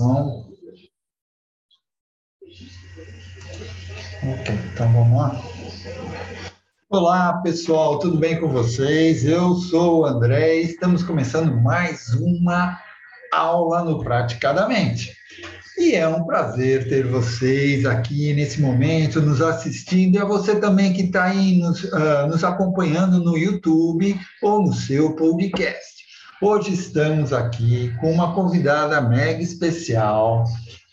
Não. Ok, então vamos lá. Olá, pessoal, tudo bem com vocês? Eu sou o André e estamos começando mais uma aula no Praticadamente. E é um prazer ter vocês aqui nesse momento, nos assistindo, e a você também que está aí nos, uh, nos acompanhando no YouTube ou no seu podcast. Hoje estamos aqui com uma convidada mega especial,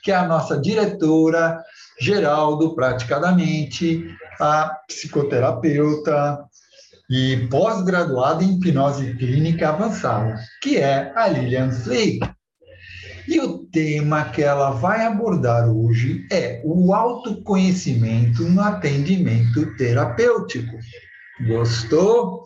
que é a nossa diretora geral do Praticadamente, a psicoterapeuta e pós-graduada em hipnose clínica avançada, que é a Lilian Flick. E o tema que ela vai abordar hoje é o autoconhecimento no atendimento terapêutico. Gostou?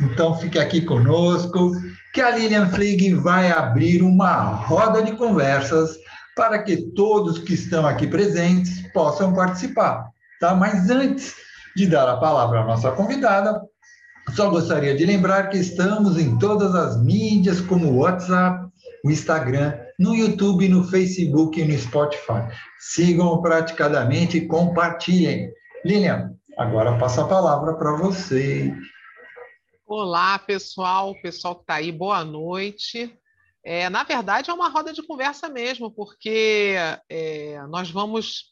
Então fique aqui conosco que a Lilian Flieg vai abrir uma roda de conversas para que todos que estão aqui presentes possam participar, tá? Mas antes de dar a palavra à nossa convidada, só gostaria de lembrar que estamos em todas as mídias, como o WhatsApp, o Instagram, no YouTube, no Facebook e no Spotify. Sigam praticadamente e compartilhem. Lilian, agora passo a palavra para você. Olá, pessoal, pessoal que está aí, boa noite. É, na verdade, é uma roda de conversa mesmo, porque é, nós vamos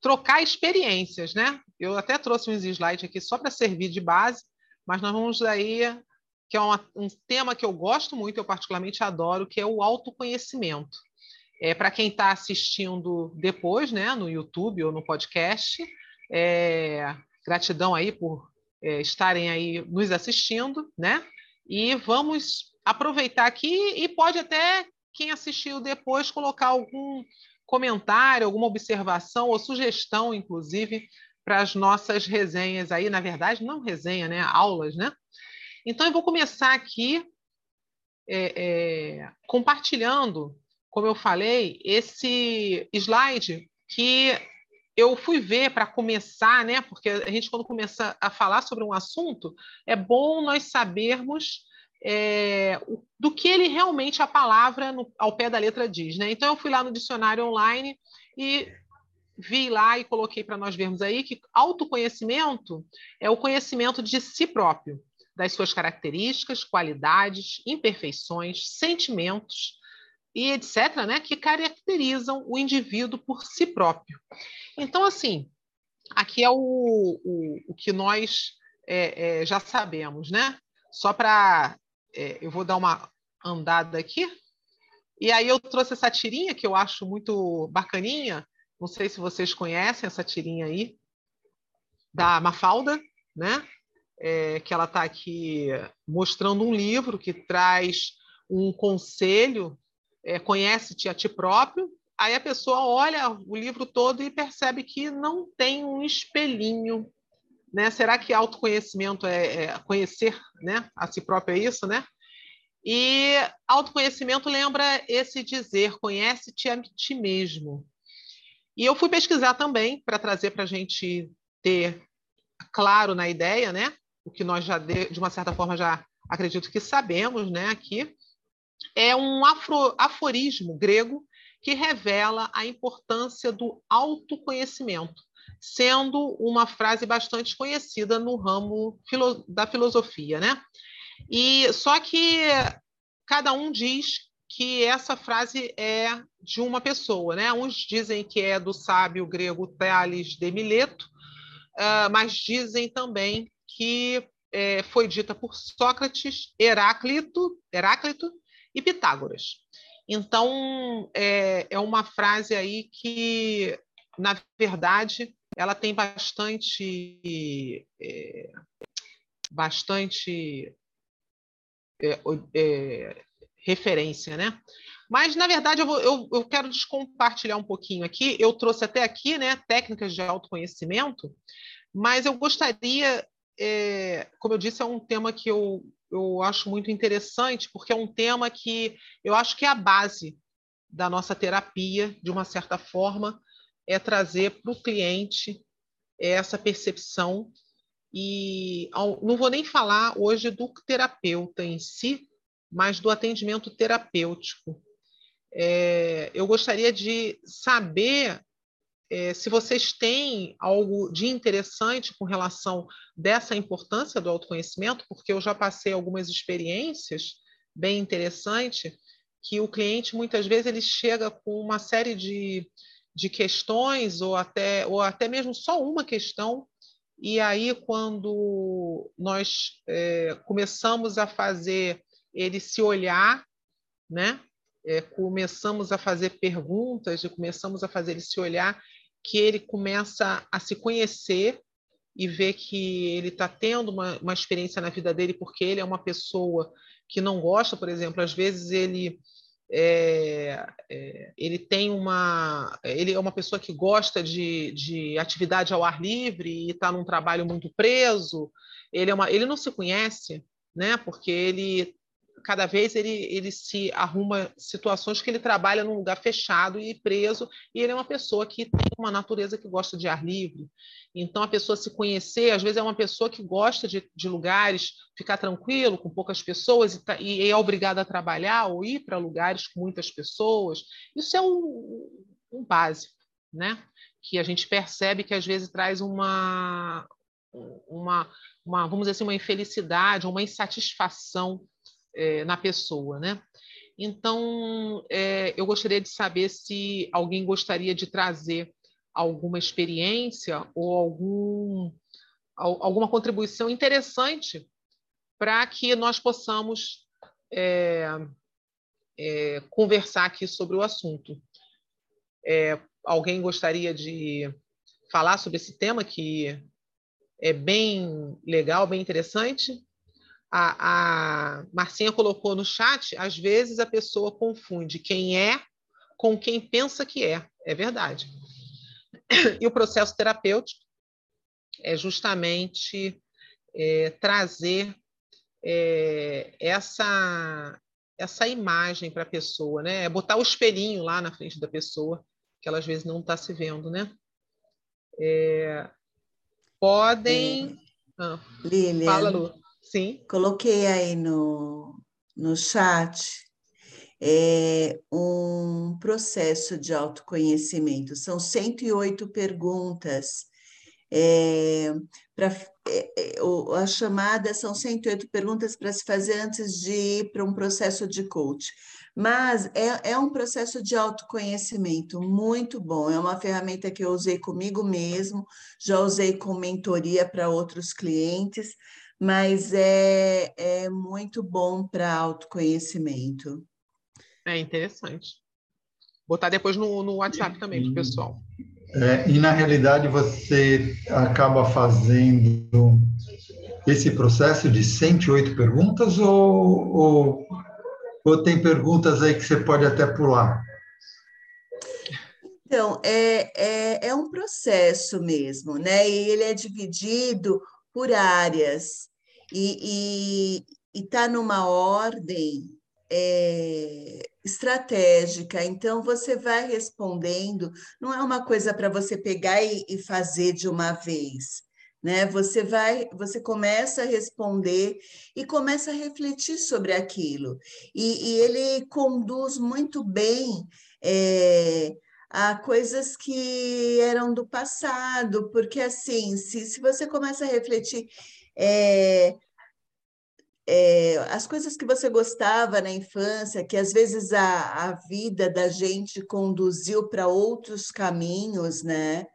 trocar experiências, né? Eu até trouxe uns slides aqui só para servir de base, mas nós vamos aí, que é uma, um tema que eu gosto muito, eu particularmente adoro, que é o autoconhecimento. É, para quem está assistindo depois, né, no YouTube ou no podcast, é, gratidão aí por é, estarem aí nos assistindo, né? E vamos aproveitar aqui e pode até quem assistiu depois colocar algum comentário, alguma observação ou sugestão, inclusive, para as nossas resenhas aí, na verdade, não resenha, né? Aulas, né? Então eu vou começar aqui é, é, compartilhando, como eu falei, esse slide que eu fui ver para começar, né? Porque a gente, quando começa a falar sobre um assunto, é bom nós sabermos é, do que ele realmente a palavra no, ao pé da letra diz, né? Então eu fui lá no dicionário online e vi lá e coloquei para nós vermos aí que autoconhecimento é o conhecimento de si próprio, das suas características, qualidades, imperfeições, sentimentos, e etc., né, que caracterizam o indivíduo por si próprio. Então, assim, aqui é o, o, o que nós é, é, já sabemos, né? Só para. É, eu vou dar uma andada aqui. E aí eu trouxe essa tirinha que eu acho muito bacaninha. Não sei se vocês conhecem essa tirinha aí, da Mafalda, né? É, que ela está aqui mostrando um livro que traz um conselho é, conhece-te a ti próprio, aí a pessoa olha o livro todo e percebe que não tem um espelhinho. Né? Será que autoconhecimento é, é conhecer né? a si próprio? É isso, né? E autoconhecimento lembra esse dizer: conhece-te a ti mesmo. E eu fui pesquisar também para trazer para a gente ter claro na ideia, né? O que nós já, de, de uma certa forma, já acredito que sabemos né, aqui, é um afro, aforismo grego que revela a importância do autoconhecimento, sendo uma frase bastante conhecida no ramo filo, da filosofia, né? E só que cada um diz que essa frase é de uma pessoa, né? Uns dizem que é do sábio grego Tales de Mileto, uh, mas dizem também que é, foi dita por Sócrates, Heráclito, Heráclito e Pitágoras. Então, é, é uma frase aí que, na verdade, ela tem bastante, é, bastante é, é, referência, né? Mas, na verdade, eu, vou, eu, eu, quero descompartilhar um pouquinho aqui. Eu trouxe até aqui né, técnicas de autoconhecimento, mas eu gostaria, é, como eu disse, é um tema que eu eu acho muito interessante, porque é um tema que eu acho que é a base da nossa terapia, de uma certa forma, é trazer para o cliente essa percepção. E não vou nem falar hoje do terapeuta em si, mas do atendimento terapêutico. é, eu gostaria de saber é, se vocês têm algo de interessante com relação dessa importância do autoconhecimento, porque eu já passei algumas experiências bem interessantes que o cliente muitas vezes ele chega com uma série de, de questões ou até ou até mesmo só uma questão e aí quando nós é, começamos a fazer ele se olhar, né? É, começamos a fazer perguntas e começamos a fazer ele se olhar, que ele começa a se conhecer e ver que ele está tendo uma, uma experiência na vida dele porque ele é uma pessoa que não gosta, por exemplo, às vezes ele é, é, ele tem uma ele é uma pessoa que gosta de, de atividade ao ar livre e está num trabalho muito preso. Ele é uma ele não se conhece né porque ele cada vez ele, ele se arruma situações que ele trabalha num lugar fechado e preso, e ele é uma pessoa que tem uma natureza que gosta de ar livre. Então, a pessoa se conhecer, às vezes é uma pessoa que gosta de, de lugares, ficar tranquilo, com poucas pessoas, e, tá, e é obrigada a trabalhar ou ir para lugares com muitas pessoas. Isso é um, um básico, né? que a gente percebe que às vezes traz uma, uma, uma vamos dizer assim, uma infelicidade, uma insatisfação é, na pessoa, né? Então, é, eu gostaria de saber se alguém gostaria de trazer alguma experiência ou algum, alguma contribuição interessante para que nós possamos é, é, conversar aqui sobre o assunto. É, alguém gostaria de falar sobre esse tema que é bem legal, bem interessante? A, a Marcinha colocou no chat, às vezes a pessoa confunde quem é com quem pensa que é. É verdade. E o processo terapêutico é justamente é, trazer é, essa, essa imagem para a pessoa, né? É botar o espelhinho lá na frente da pessoa, que ela às vezes não está se vendo, né? É, podem. É. Ah, Lilian, fala, Lu. Sim. Coloquei aí no, no chat é, um processo de autoconhecimento. São 108 perguntas. É, pra, é, é a chamada são 108 perguntas para se fazer antes de ir para um processo de coach. Mas é, é um processo de autoconhecimento muito bom. É uma ferramenta que eu usei comigo mesmo, já usei com mentoria para outros clientes mas é, é muito bom para autoconhecimento. É interessante. Botar depois no, no WhatsApp também, do pessoal. É, e na realidade você acaba fazendo esse processo de 108 perguntas ou, ou, ou tem perguntas aí que você pode até pular? Então, é, é, é um processo mesmo, né? E ele é dividido por áreas e está numa ordem é, estratégica. Então, você vai respondendo, não é uma coisa para você pegar e, e, fazer de uma vez. Né? Você vai, você começa a responder e começa a refletir sobre aquilo. E, e ele conduz muito bem é, a coisas que eram do passado, porque assim, se, se você começa a refletir, é, é, as coisas que você gostava na infância, que às vezes a, a vida da gente conduziu para outros caminhos, né?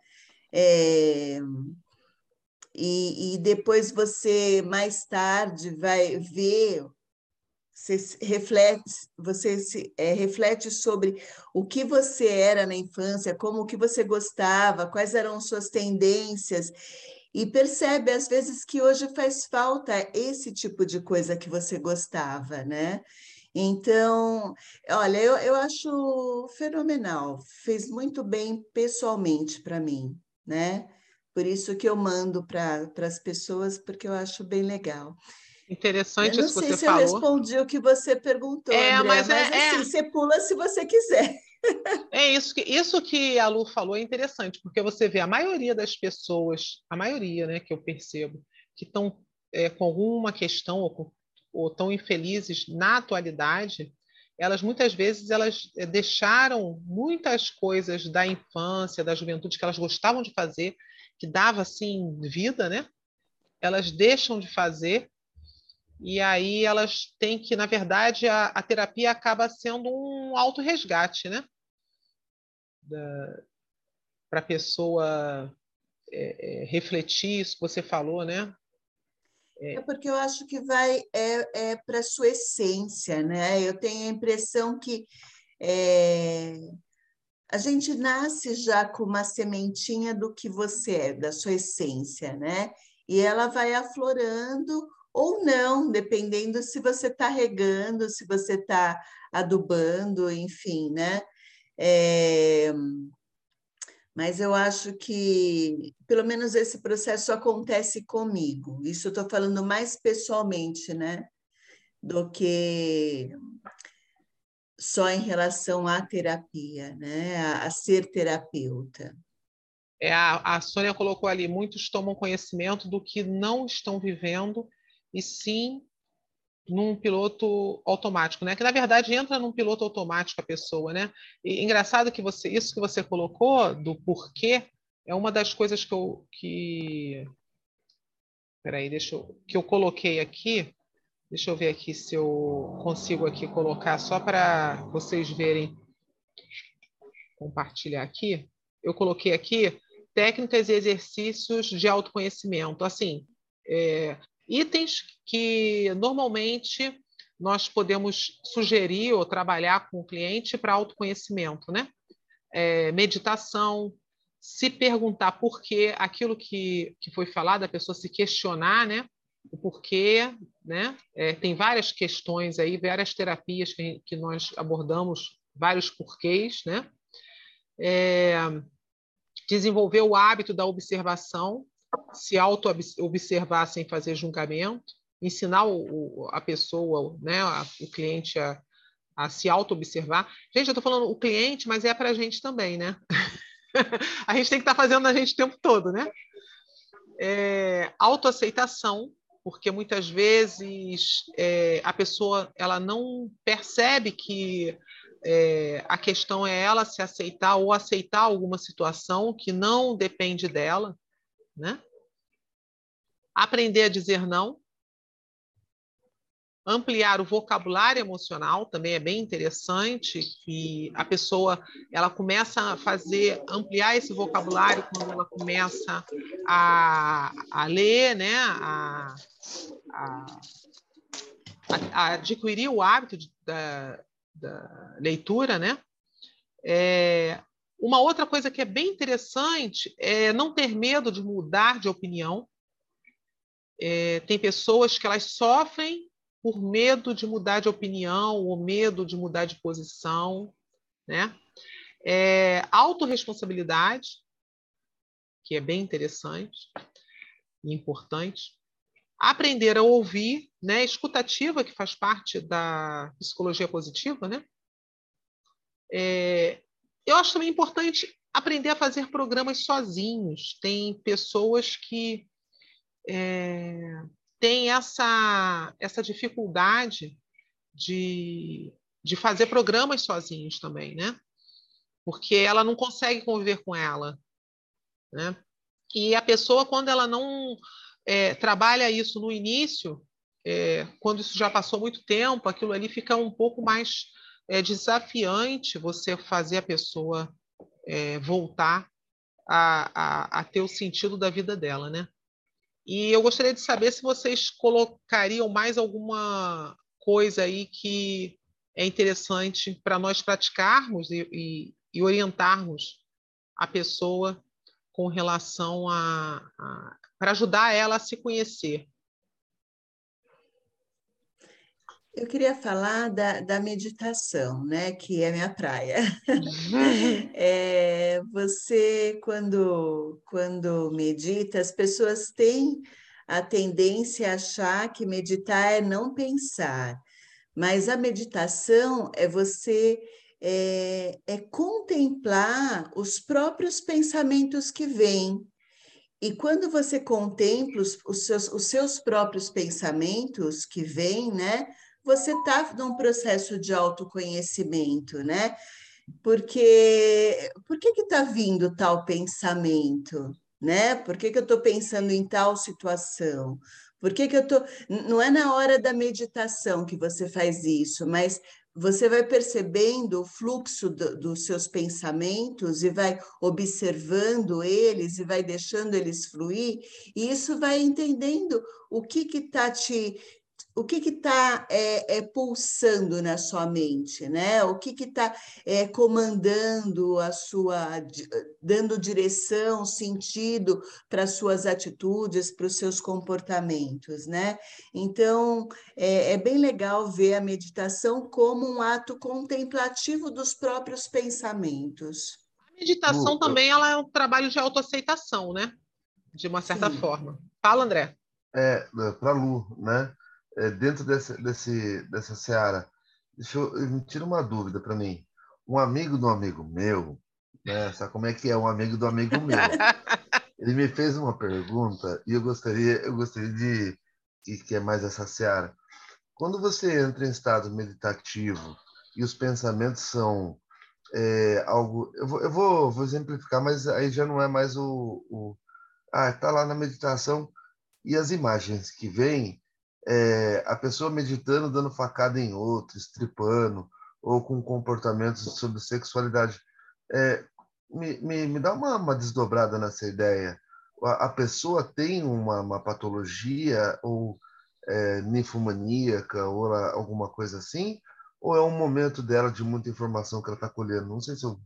É, e, e, depois você, mais tarde, vai ver você reflete, você se, é, reflete sobre o que você era na infância, como que você gostava, quais eram suas tendências, e percebe às vezes que hoje faz falta esse tipo de coisa que você gostava, né? Então, olha, eu, eu acho fenomenal, fez muito bem pessoalmente para mim, né? Por isso que eu mando para as pessoas, porque eu acho bem legal. Interessante isso que você falou. Não sei se eu respondi o que você perguntou, é, André, mas, mas é, assim, é... você pula se você quiser. É isso que, isso que a Lu falou é interessante, porque você vê a maioria das pessoas, a maioria né, que eu percebo, que estão é, com alguma questão ou, ou tão infelizes na atualidade, elas muitas vezes elas eh, deixaram muitas coisas da infância, da juventude que elas gostavam de fazer, que dava assim vida, né? Elas deixam de fazer e aí elas têm que, na verdade, a, a terapia acaba sendo um autorresgate, né? Para a pessoa é, é, refletir isso que você falou, né? É. é porque eu acho que vai é, é para sua essência, né? Eu tenho a impressão que é, a gente nasce já com uma sementinha do que você é, da sua essência, né? E ela vai aflorando ou não, dependendo se você está regando, se você está adubando, enfim, né? É, mas eu acho que, pelo menos, esse processo acontece comigo. Isso eu estou falando mais pessoalmente, né? Do que só em relação à terapia, né? A, a ser terapeuta. É, a, a Sônia colocou ali: muitos tomam conhecimento do que não estão vivendo e sim num piloto automático, né? Que na verdade entra num piloto automático a pessoa, né? E engraçado que você isso que você colocou do porquê é uma das coisas que eu que Peraí, deixa eu que eu coloquei aqui. Deixa eu ver aqui se eu consigo aqui colocar só para vocês verem compartilhar aqui. Eu coloquei aqui técnicas e exercícios de autoconhecimento. Assim, é, Itens que normalmente nós podemos sugerir ou trabalhar com o cliente para autoconhecimento, né? É, meditação, se perguntar por que aquilo que, que foi falado, a pessoa se questionar, né? O porquê, né? É, tem várias questões aí, várias terapias que, que nós abordamos, vários porquês, né? É, desenvolver o hábito da observação, se auto-observar sem fazer julgamento, ensinar o, a pessoa, né, o cliente a, a se auto-observar. Gente, eu estou falando o cliente, mas é para a gente também, né? a gente tem que estar tá fazendo a gente o tempo todo, né? É, autoaceitação, porque muitas vezes é, a pessoa ela não percebe que é, a questão é ela se aceitar ou aceitar alguma situação que não depende dela né? Aprender a dizer não. Ampliar o vocabulário emocional também é bem interessante que a pessoa ela começa a fazer ampliar esse vocabulário quando ela começa a, a ler, né? a, a, a adquirir o hábito de, da, da leitura, né? É, uma outra coisa que é bem interessante é não ter medo de mudar de opinião. É, tem pessoas que elas sofrem por medo de mudar de opinião ou medo de mudar de posição, né? É, que é bem interessante e importante. Aprender a ouvir, né? Escutativa, que faz parte da psicologia positiva, né? É, eu acho também importante aprender a fazer programas sozinhos. Tem pessoas que é, têm essa, essa dificuldade de, de fazer programas sozinhos também, né? Porque ela não consegue conviver com ela. Né? E a pessoa, quando ela não é, trabalha isso no início, é, quando isso já passou muito tempo, aquilo ali fica um pouco mais é desafiante você fazer a pessoa é, voltar a, a, a ter o sentido da vida dela, né? E eu gostaria de saber se vocês colocariam mais alguma coisa aí que é interessante para nós praticarmos e, e, e, orientarmos a pessoa com relação a, a para ajudar ela a se conhecer. Eu queria falar da, da meditação, né, que é minha praia. é, você, quando, quando medita, as pessoas têm a tendência a achar que meditar é não pensar, mas a meditação é você é, é contemplar os próprios pensamentos que vêm. E quando você contempla os, os, seus, os seus próprios pensamentos que vêm, né? Você está num processo de autoconhecimento, né? Porque por que está vindo tal pensamento? Né? Por que, que eu estou pensando em tal situação? Por que, que eu tô. Não é na hora da meditação que você faz isso, mas você vai percebendo o fluxo do, dos seus pensamentos e vai observando eles e vai deixando eles fluir, e isso vai entendendo o que está te, o que está é, é, pulsando na sua mente, né? O que está é, comandando a sua, dando direção, sentido para as suas atitudes, para os seus comportamentos, né? Então é, é, bem legal ver a meditação como um ato contemplativo dos próprios pensamentos. A meditação também ela é um trabalho de autoaceitação, né? De uma certa Sim. forma. Fala, André. É, para Lu, né? É, dentro desse, desse, dessa seara, deixa eu, me tira uma dúvida para mim. Um amigo do amigo meu, né, sabe como é que é um amigo do amigo meu? Ele me fez uma pergunta e eu gostaria, eu gostaria de que, que é mais essa seara. Quando você entra em estado meditativo e os pensamentos são é, algo, eu vou, eu vou, vou exemplificar, mas aí já não é mais o, o ah, tá lá na meditação e as imagens que vêm é, a pessoa meditando, dando facada em outro, estripando, ou com comportamentos sobre sexualidade. É, me, me, me, dá uma, uma, desdobrada nessa ideia. A, a pessoa tem uma, uma patologia ou é, ninfomaníaca ou alguma coisa assim? Ou é um momento dela de muita informação que ela está colhendo? Não sei se eu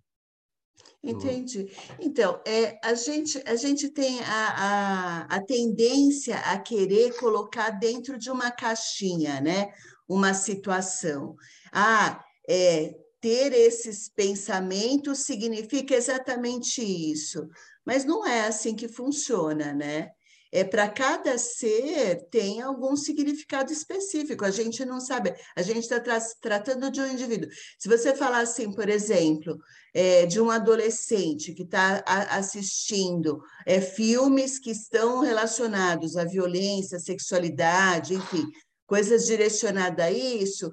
Entendi. Então, é, a, gente, a gente tem a, a, a tendência a querer colocar dentro de uma caixinha, né? Uma situação. Ah, é, ter esses pensamentos significa exatamente isso. Mas não é assim que funciona, né? É para cada ser tem algum significado específico. A gente não sabe, a gente está tra tratando de um indivíduo. Se você falar assim, por exemplo, é, de um adolescente que está assistindo é, filmes que estão relacionados à violência, sexualidade, enfim, coisas direcionadas a isso,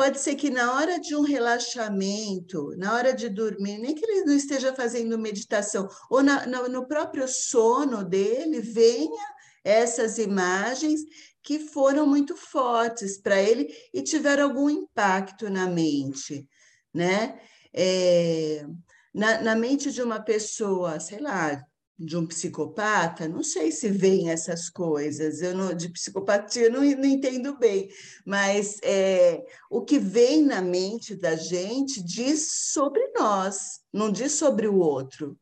Pode ser que na hora de um relaxamento, na hora de dormir, nem que ele não esteja fazendo meditação, ou na, no próprio sono dele, venha essas imagens que foram muito fortes para ele e tiveram algum impacto na mente, né? É, na, na mente de uma pessoa, sei lá, de um psicopata, não sei se vem essas coisas, eu não, de psicopatia eu não, não entendo bem, mas é, o que vem na mente da gente diz sobre nós, não diz sobre o outro,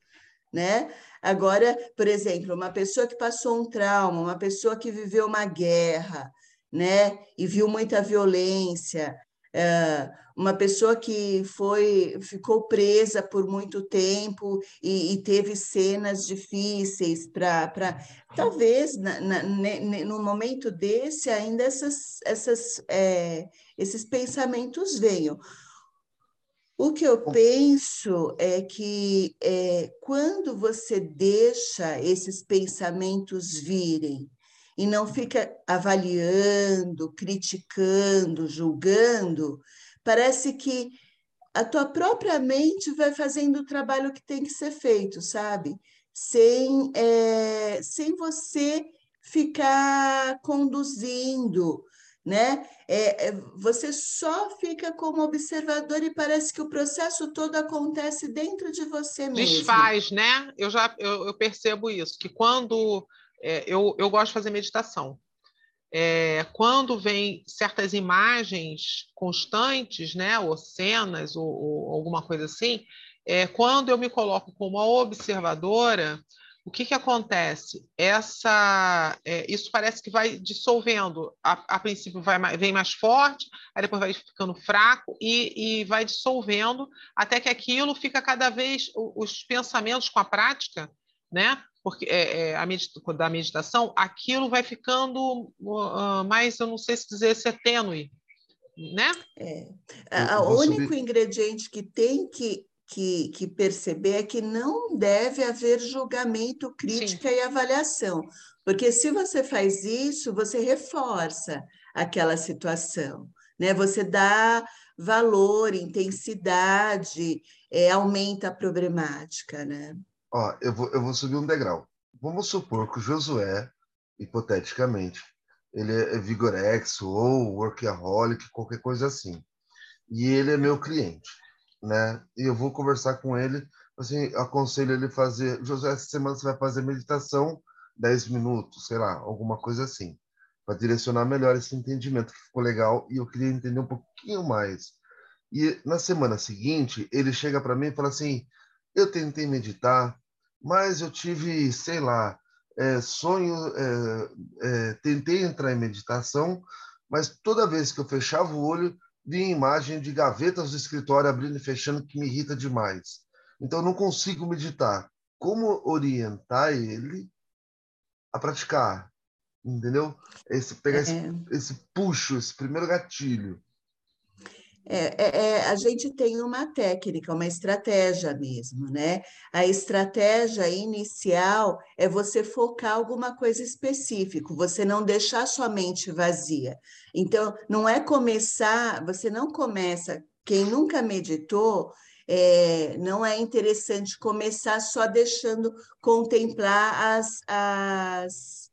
né? Agora, por exemplo, uma pessoa que passou um trauma, uma pessoa que viveu uma guerra, né, e viu muita violência, é, uma pessoa que foi ficou presa por muito tempo e, e teve cenas difíceis para talvez na, na, no momento desse ainda essas, essas é, esses pensamentos venham. O que eu penso é que é, quando você deixa esses pensamentos virem e não fica avaliando, criticando, julgando, parece que a tua própria mente vai fazendo o trabalho que tem que ser feito, sabe? Sem, é, sem você ficar conduzindo, né? É, é, você só fica como observador e parece que o processo todo acontece dentro de você mesmo. Desfaz, né? Eu já eu, eu percebo isso, que quando é, eu, eu gosto de fazer meditação. É, quando vem certas imagens constantes, né, ou cenas, ou, ou alguma coisa assim, é, quando eu me coloco como observadora, o que, que acontece? Essa, é, isso parece que vai dissolvendo. A, a princípio vai, vem mais forte, aí depois vai ficando fraco e, e vai dissolvendo até que aquilo fica cada vez os pensamentos com a prática, né? porque é, é, a medita da meditação, aquilo vai ficando uh, mais, eu não sei se dizer se é tênue, né? É. O único subir. ingrediente que tem que, que, que, perceber é que não deve haver julgamento, crítica Sim. e avaliação, porque se você faz isso, você reforça aquela situação. né? Você dá valor, intensidade, é, aumenta a problemática, né? Ó, eu vou, eu vou subir um degrau. Vamos supor que o Josué, hipoteticamente, ele é Vigorex ou Workaholic, qualquer coisa assim. E ele é meu cliente, né? E eu vou conversar com ele, assim, aconselho ele fazer, Josué, essa semana você vai fazer meditação 10 minutos, sei lá, alguma coisa assim, para direcionar melhor esse entendimento que ficou legal e eu queria entender um pouquinho mais. E na semana seguinte, ele chega para mim e fala assim: "Eu tentei meditar, mas eu tive, sei lá, é, sonho, é, é, tentei entrar em meditação, mas toda vez que eu fechava o olho, vinha imagem de gavetas do escritório abrindo e fechando que me irrita demais. Então, eu não consigo meditar. Como orientar ele a praticar? Entendeu? Esse, pegar esse, é. esse puxo, esse primeiro gatilho. É, é, é, a gente tem uma técnica, uma estratégia mesmo, né? A estratégia inicial é você focar alguma coisa específica, você não deixar sua mente vazia. Então, não é começar, você não começa, quem nunca meditou, é, não é interessante começar só deixando contemplar as, as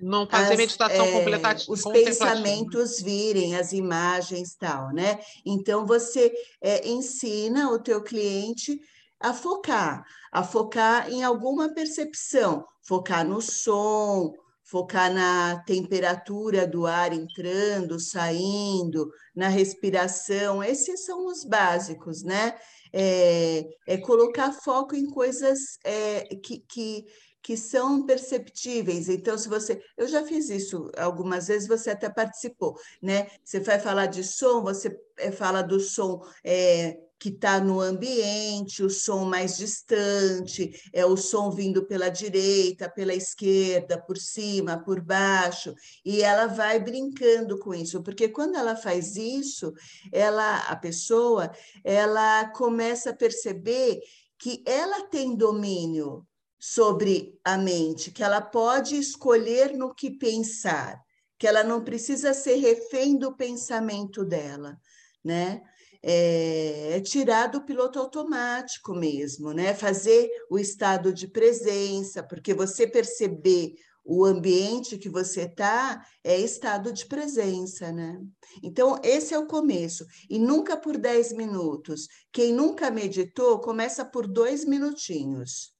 não fazer as, meditação é, completa, os pensamentos virem, as imagens tal, né? Então você é, ensina o teu cliente a focar, a focar em alguma percepção, focar no som, focar na temperatura do ar entrando, saindo, na respiração. Esses são os básicos, né? É, é colocar foco em coisas é, que, que que são perceptíveis. Então, se você. Eu já fiz isso algumas vezes, você até participou, né? Você vai falar de som, você eh, fala do som. É, que está no ambiente, o som mais distante, é o som vindo pela direita, pela esquerda, por cima, por baixo, e ela vai brincando com isso, porque quando ela faz isso, ela, a pessoa, ela começa a perceber que ela tem domínio sobre a mente, que ela pode escolher no que pensar, que ela não precisa ser refém do pensamento dela, né? É, é tirar do piloto automático mesmo, né? Fazer o estado de presença, porque você perceber o ambiente que você está é estado de presença, né? Então, esse é o começo. E nunca por 10 minutos. Quem nunca meditou, começa por dois minutinhos.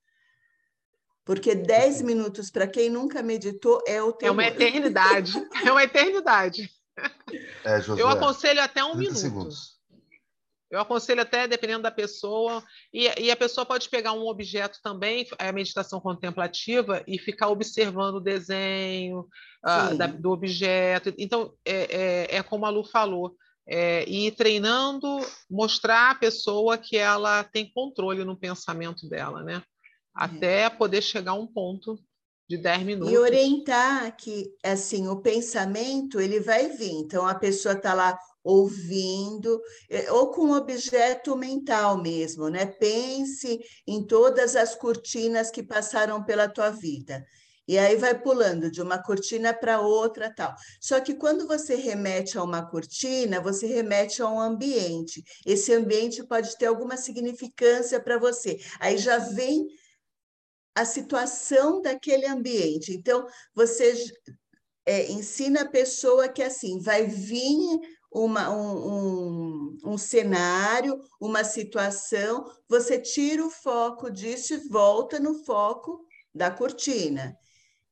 Porque 10 minutos, para quem nunca meditou, é o tempo. É uma eternidade. é uma eternidade. É, Josué, eu aconselho até um minuto. Segundos. Eu aconselho até, dependendo da pessoa, e, e, a pessoa pode pegar um objeto também, a meditação contemplativa, e ficar observando o desenho uh, da, do objeto. Então, é, é, é, como a Lu falou, é, ir treinando, mostrar à pessoa que ela tem controle no pensamento dela, né? Até poder chegar a um ponto de 10 minutos. E orientar que, assim, o pensamento, ele vai vir. Então, a pessoa está lá ouvindo, é, ou com objeto mental mesmo, né? Pense em todas as cortinas que passaram pela tua vida. E aí vai pulando de uma cortina para outra, tal. Só que quando você remete a uma cortina, você remete a um ambiente. Esse ambiente pode ter alguma significância para você. Aí já vem a situação daquele ambiente. Então, você é, ensina a pessoa que assim vai vir uma, um, um, um, cenário, uma situação, você tira o foco disso e volta no foco da cortina.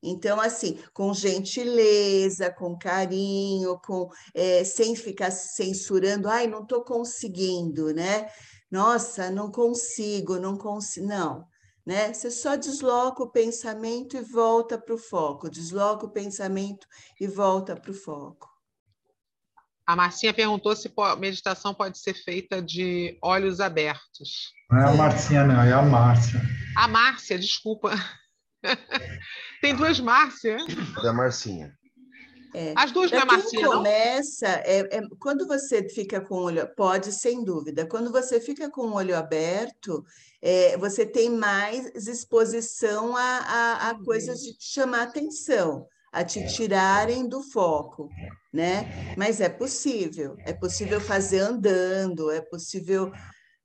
Então, assim, com gentileza, com carinho, com é, sem ficar censurando, ai, não estou conseguindo, né? Nossa, não consigo, não consigo. Não né? Você só desloca o pensamento e volta para o foco, desloca o pensamento e volta para o foco. A Marcinha perguntou se a meditação pode ser feita de olhos abertos. Não é a Marcinha, não, é a Márcia. A Márcia, desculpa. Tem duas Márcias. É da Marcinha. É. As duas não é Marcinha, começa, é, é, quando você fica com o olho, pode sem dúvida, quando você fica com o olho aberto, é, você tem mais exposição a, a, a coisas de chamar atenção. a te tirarem do foco, né? Mas é possível, é possível fazer andando, é possível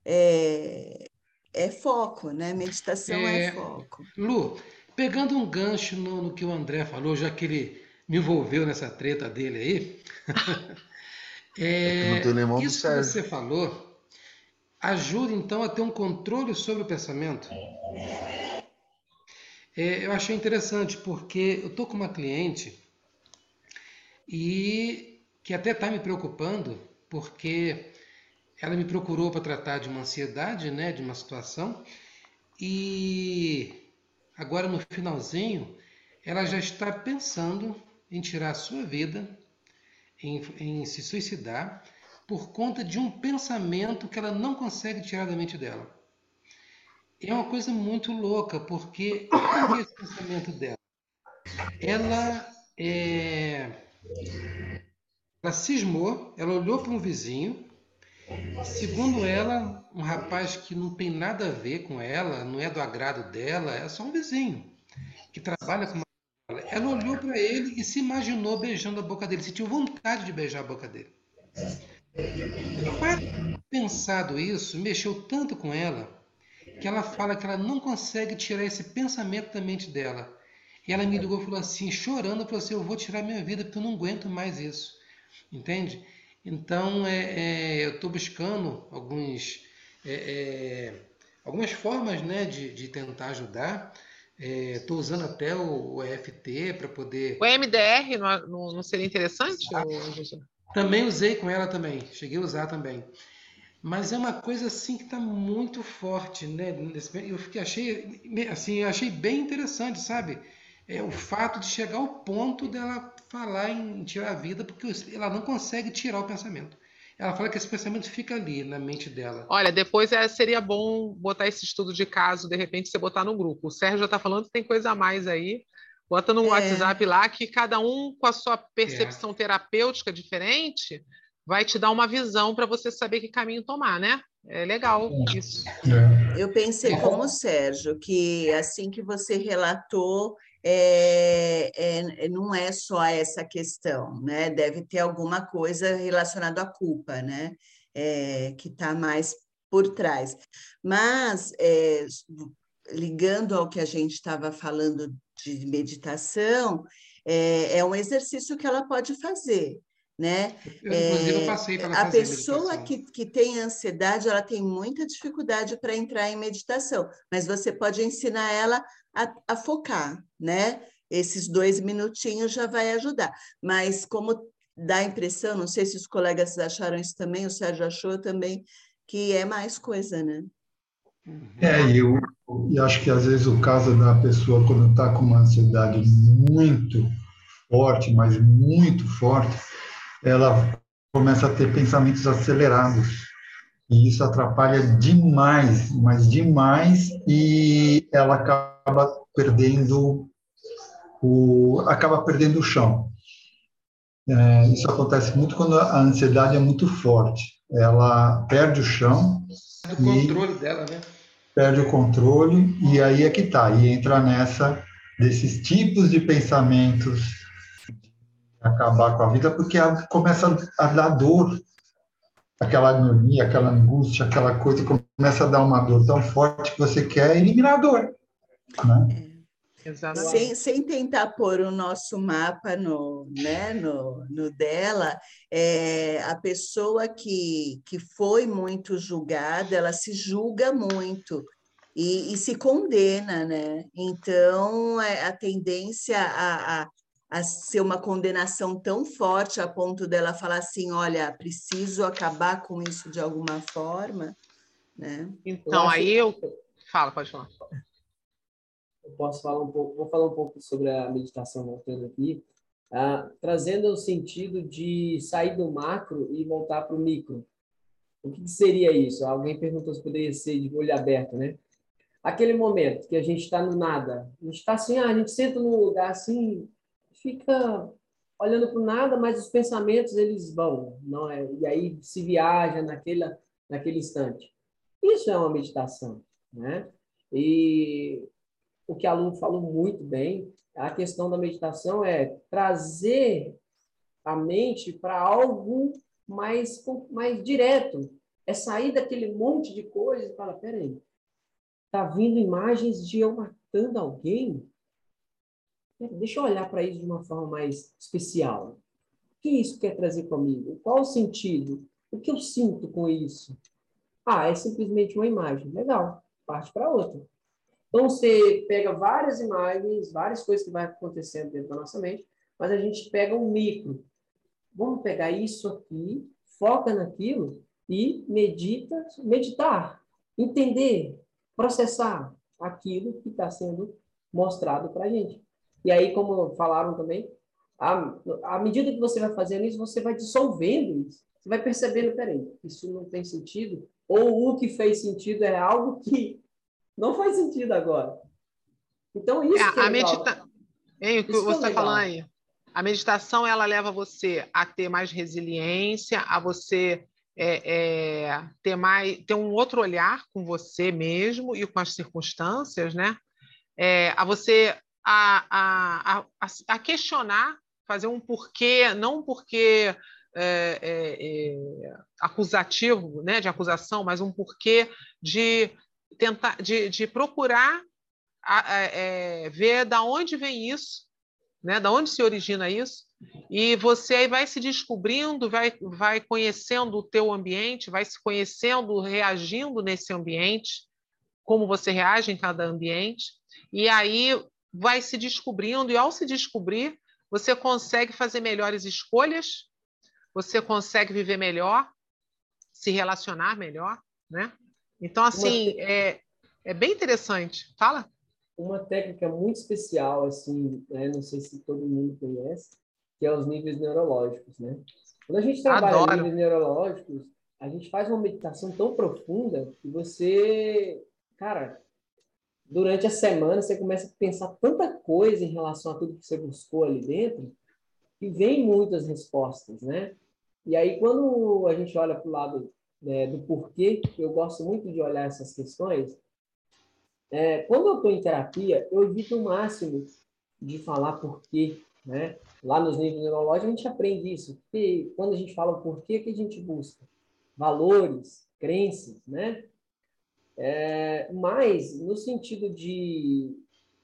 é, é foco, né? Meditação é, é, foco. Lu, pegando um gancho no, no, que o André falou, já que ele me envolveu nessa treta dele aí, é, é isso que você falou ajuda então a ter um controle sobre o pensamento. É, eu achei interessante porque eu tô com uma cliente e que até está me preocupando porque ela me procurou para tratar de uma ansiedade, né, de uma situação, e agora no finalzinho ela já está pensando em tirar a sua vida, em, em se suicidar por conta de um pensamento que ela não consegue tirar da mente dela. É uma coisa muito louca, porque é esse pensamento dela? Ela é, ela cismou, ela olhou para um vizinho Segundo ela, um rapaz que não tem nada a ver com ela, não é do agrado dela, é só um vizinho que trabalha com uma... Ela olhou para ele e se imaginou beijando a boca dele, sentiu vontade de beijar a boca dele. O fato pensado isso mexeu tanto com ela que ela fala que ela não consegue tirar esse pensamento da mente dela. E ela me ligou e falou assim, chorando, falou assim, eu vou tirar minha vida porque eu não aguento mais isso. Entende? Então, é, é, eu estou buscando alguns, é, é, algumas formas né, de, de tentar ajudar. Estou é, usando até o, o EFT para poder. O MDR não, não, não seria interessante? Ah, também usei com ela também, cheguei a usar também. Mas é uma coisa assim que está muito forte, né? Eu fiquei, achei, assim, achei bem interessante, sabe? É o fato de chegar ao ponto dela falar em tirar a vida porque ela não consegue tirar o pensamento. Ela fala que esse pensamento fica ali na mente dela. Olha, depois é, seria bom botar esse estudo de caso, de repente você botar no grupo. O Sérgio já está falando que tem coisa a mais aí. Bota no é. WhatsApp lá que cada um com a sua percepção é. terapêutica diferente vai te dar uma visão para você saber que caminho tomar, né? É legal é. isso. É. Eu pensei como o Sérgio, que assim que você relatou, é, é, não é só essa questão, né? Deve ter alguma coisa relacionada à culpa, né? É, que está mais por trás. Mas, é, ligando ao que a gente estava falando de meditação, é, é, um exercício que ela pode fazer. Né? Eu, passei para A pessoa que, que tem ansiedade, ela tem muita dificuldade para entrar em meditação, mas você pode ensinar ela a, a focar, né? Esses dois minutinhos já vai ajudar. Mas como dá a impressão, não sei se os colegas acharam isso também, o Sérgio achou também, que é mais coisa, né? É, e eu, eu acho que às vezes o caso da pessoa quando está com uma ansiedade muito forte, mas muito forte, ela começa a ter pensamentos acelerados. E isso atrapalha demais, mas demais, e ela acaba perdendo o, acaba perdendo o chão. É, isso acontece muito quando a ansiedade é muito forte. Ela perde o chão. Perde o controle dela, né? Perde o controle, e aí é que tá. E entra nessa desses tipos de pensamentos acabar com a vida, porque começa a dar dor aquela agonia, aquela angústia, aquela coisa começa a dar uma dor tão forte que você quer eliminar a dor. Né? É. Sem, sem tentar pôr o nosso mapa no, né, no, no dela, é, a pessoa que, que foi muito julgada, ela se julga muito e, e se condena, né? Então, é, a tendência a, a a ser uma condenação tão forte a ponto dela falar assim, olha, preciso acabar com isso de alguma forma, né? Então, eu aí eu... Fala, pode falar. Eu posso falar um pouco, vou falar um pouco sobre a meditação voltando aqui, ah, trazendo o sentido de sair do macro e voltar para o micro. O que seria isso? Alguém perguntou se poderia ser de olho aberto, né? Aquele momento que a gente está no nada, a gente está assim, ah, a gente senta num lugar assim, fica olhando para o nada, mas os pensamentos eles vão, não é? E aí se viaja naquele naquele instante. Isso é uma meditação, né? E o que a Lu falou muito bem, a questão da meditação é trazer a mente para algo mais, mais direto. É sair daquele monte de coisas e falar, peraí, tá vindo imagens de eu matando alguém? Deixa eu olhar para isso de uma forma mais especial. O que isso quer trazer comigo? Qual o sentido? O que eu sinto com isso? Ah, é simplesmente uma imagem. Legal, parte para outra. Então, você pega várias imagens, várias coisas que vai acontecendo dentro da nossa mente, mas a gente pega um micro. Vamos pegar isso aqui, foca naquilo e medita, meditar, entender, processar aquilo que está sendo mostrado para a gente. E aí, como falaram também, à, medida que você vai fazendo isso, você vai dissolvendo isso. Você vai percebendo, peraí, isso não tem sentido, ou o que fez sentido é algo que não faz sentido agora. Então, isso é, que é a medita... Hein, o que isso você está é falando aí? A meditação ela leva você a ter mais resiliência, a você é, é, ter mais ter um outro olhar com você mesmo e com as circunstâncias, né? É, a você a, a, a, a, questionar, fazer um porquê, não um porquê é, é, é, acusativo, né, de acusação, mas um porquê de tentar, de, de procurar é, ver da onde vem isso, né, da onde se origina isso, e você aí vai se descobrindo, vai, vai conhecendo o teu ambiente, vai se conhecendo, reagindo nesse ambiente, como você reage em cada ambiente, e aí vai se descobrindo, e ao se descobrir, você consegue fazer melhores escolhas, você consegue viver melhor, se relacionar melhor, né? Então, assim, é, é bem interessante. Fala. Uma técnica muito especial, assim, né? não sei se todo mundo conhece, que é os níveis neurológicos, né? Quando a gente trabalha Adoro. níveis neurológicos, a gente faz uma meditação tão profunda que você, cara, durante a semana você começa a pensar tanta coisa em relação a tudo que você buscou ali dentro, que vem muitas respostas, né? E aí, quando a gente olha para o lado né, do porquê, eu gosto muito de olhar essas questões, é, quando eu estou em terapia, eu evito o máximo de falar porquê, né? Lá nos níveis neurológicos a gente aprende isso, que quando a gente fala o porquê que a gente busca valores, crenças, né? É, mas no sentido de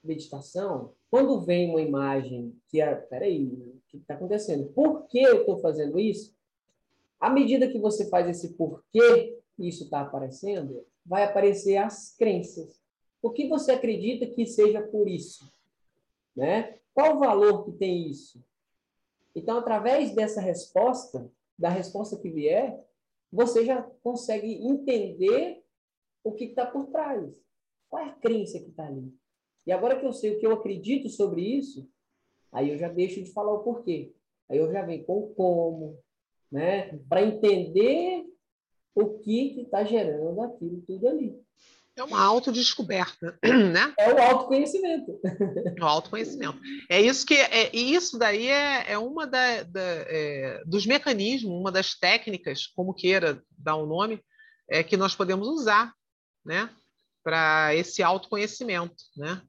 meditação, quando vem uma imagem que é, peraí, o que está acontecendo? Por que eu estou fazendo isso? À medida que você faz esse porquê isso está aparecendo, vai aparecer as crenças. O que você acredita que seja por isso? Né? Qual o valor que tem isso? Então, através dessa resposta, da resposta que vier, você já consegue entender o que está por trás. Qual é a crença que está ali? E agora que eu sei o que eu acredito sobre isso, aí eu já deixo de falar o porquê. Aí eu já venho com o como, né? Para entender o que está gerando aquilo tudo ali. É uma autodescoberta, né? É o autoconhecimento. O autoconhecimento. É isso que é, e isso daí é, é uma da, da é, dos mecanismos, uma das técnicas, como queira dar o um nome, é que nós podemos usar, né? Para esse autoconhecimento, né?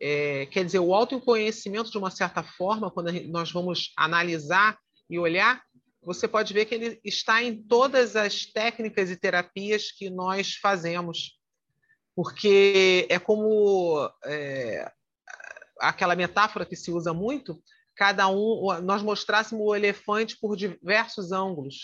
É, quer dizer, o autoconhecimento de uma certa forma, quando nós vamos analisar e olhar, você pode ver que ele está em todas as técnicas e terapias que nós fazemos, porque é como é, aquela metáfora que se usa muito, cada um, nós mostrássemos o elefante por diversos ângulos,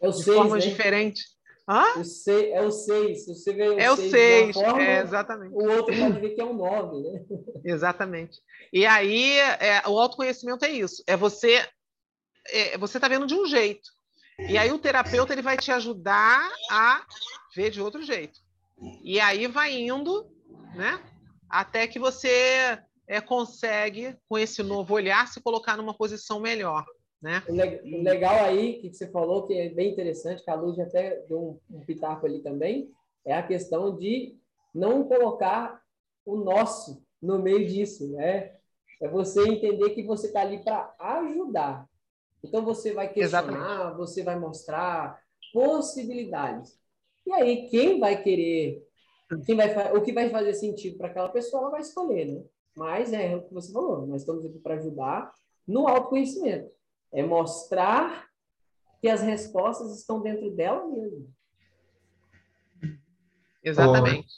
é de seis, formas né? diferentes. Hã? O seis, é o 6. Se você vê o é o 6, é, exatamente. o outro pode ver que é o 9, né? Exatamente. E aí, é, o autoconhecimento é isso. É você é, você está vendo de um jeito. E aí o terapeuta ele vai te ajudar a ver de outro jeito. E aí vai indo, né? Até que você é, consegue, com esse novo olhar, se colocar numa posição melhor. Né? O legal aí que você falou, que é bem interessante, que a Luz até deu um, um pitaco ali também, é a questão de não colocar o nosso no meio disso, né? É você entender que você está ali para ajudar. Então você vai questionar, Exatamente. você vai mostrar possibilidades. E aí, quem vai querer quem vai, o que vai fazer sentido para aquela pessoa, ela vai escolher, né? Mas é o que você falou, nós estamos aqui para ajudar no autoconhecimento. É mostrar que as respostas estão dentro dela mesmo. Exatamente.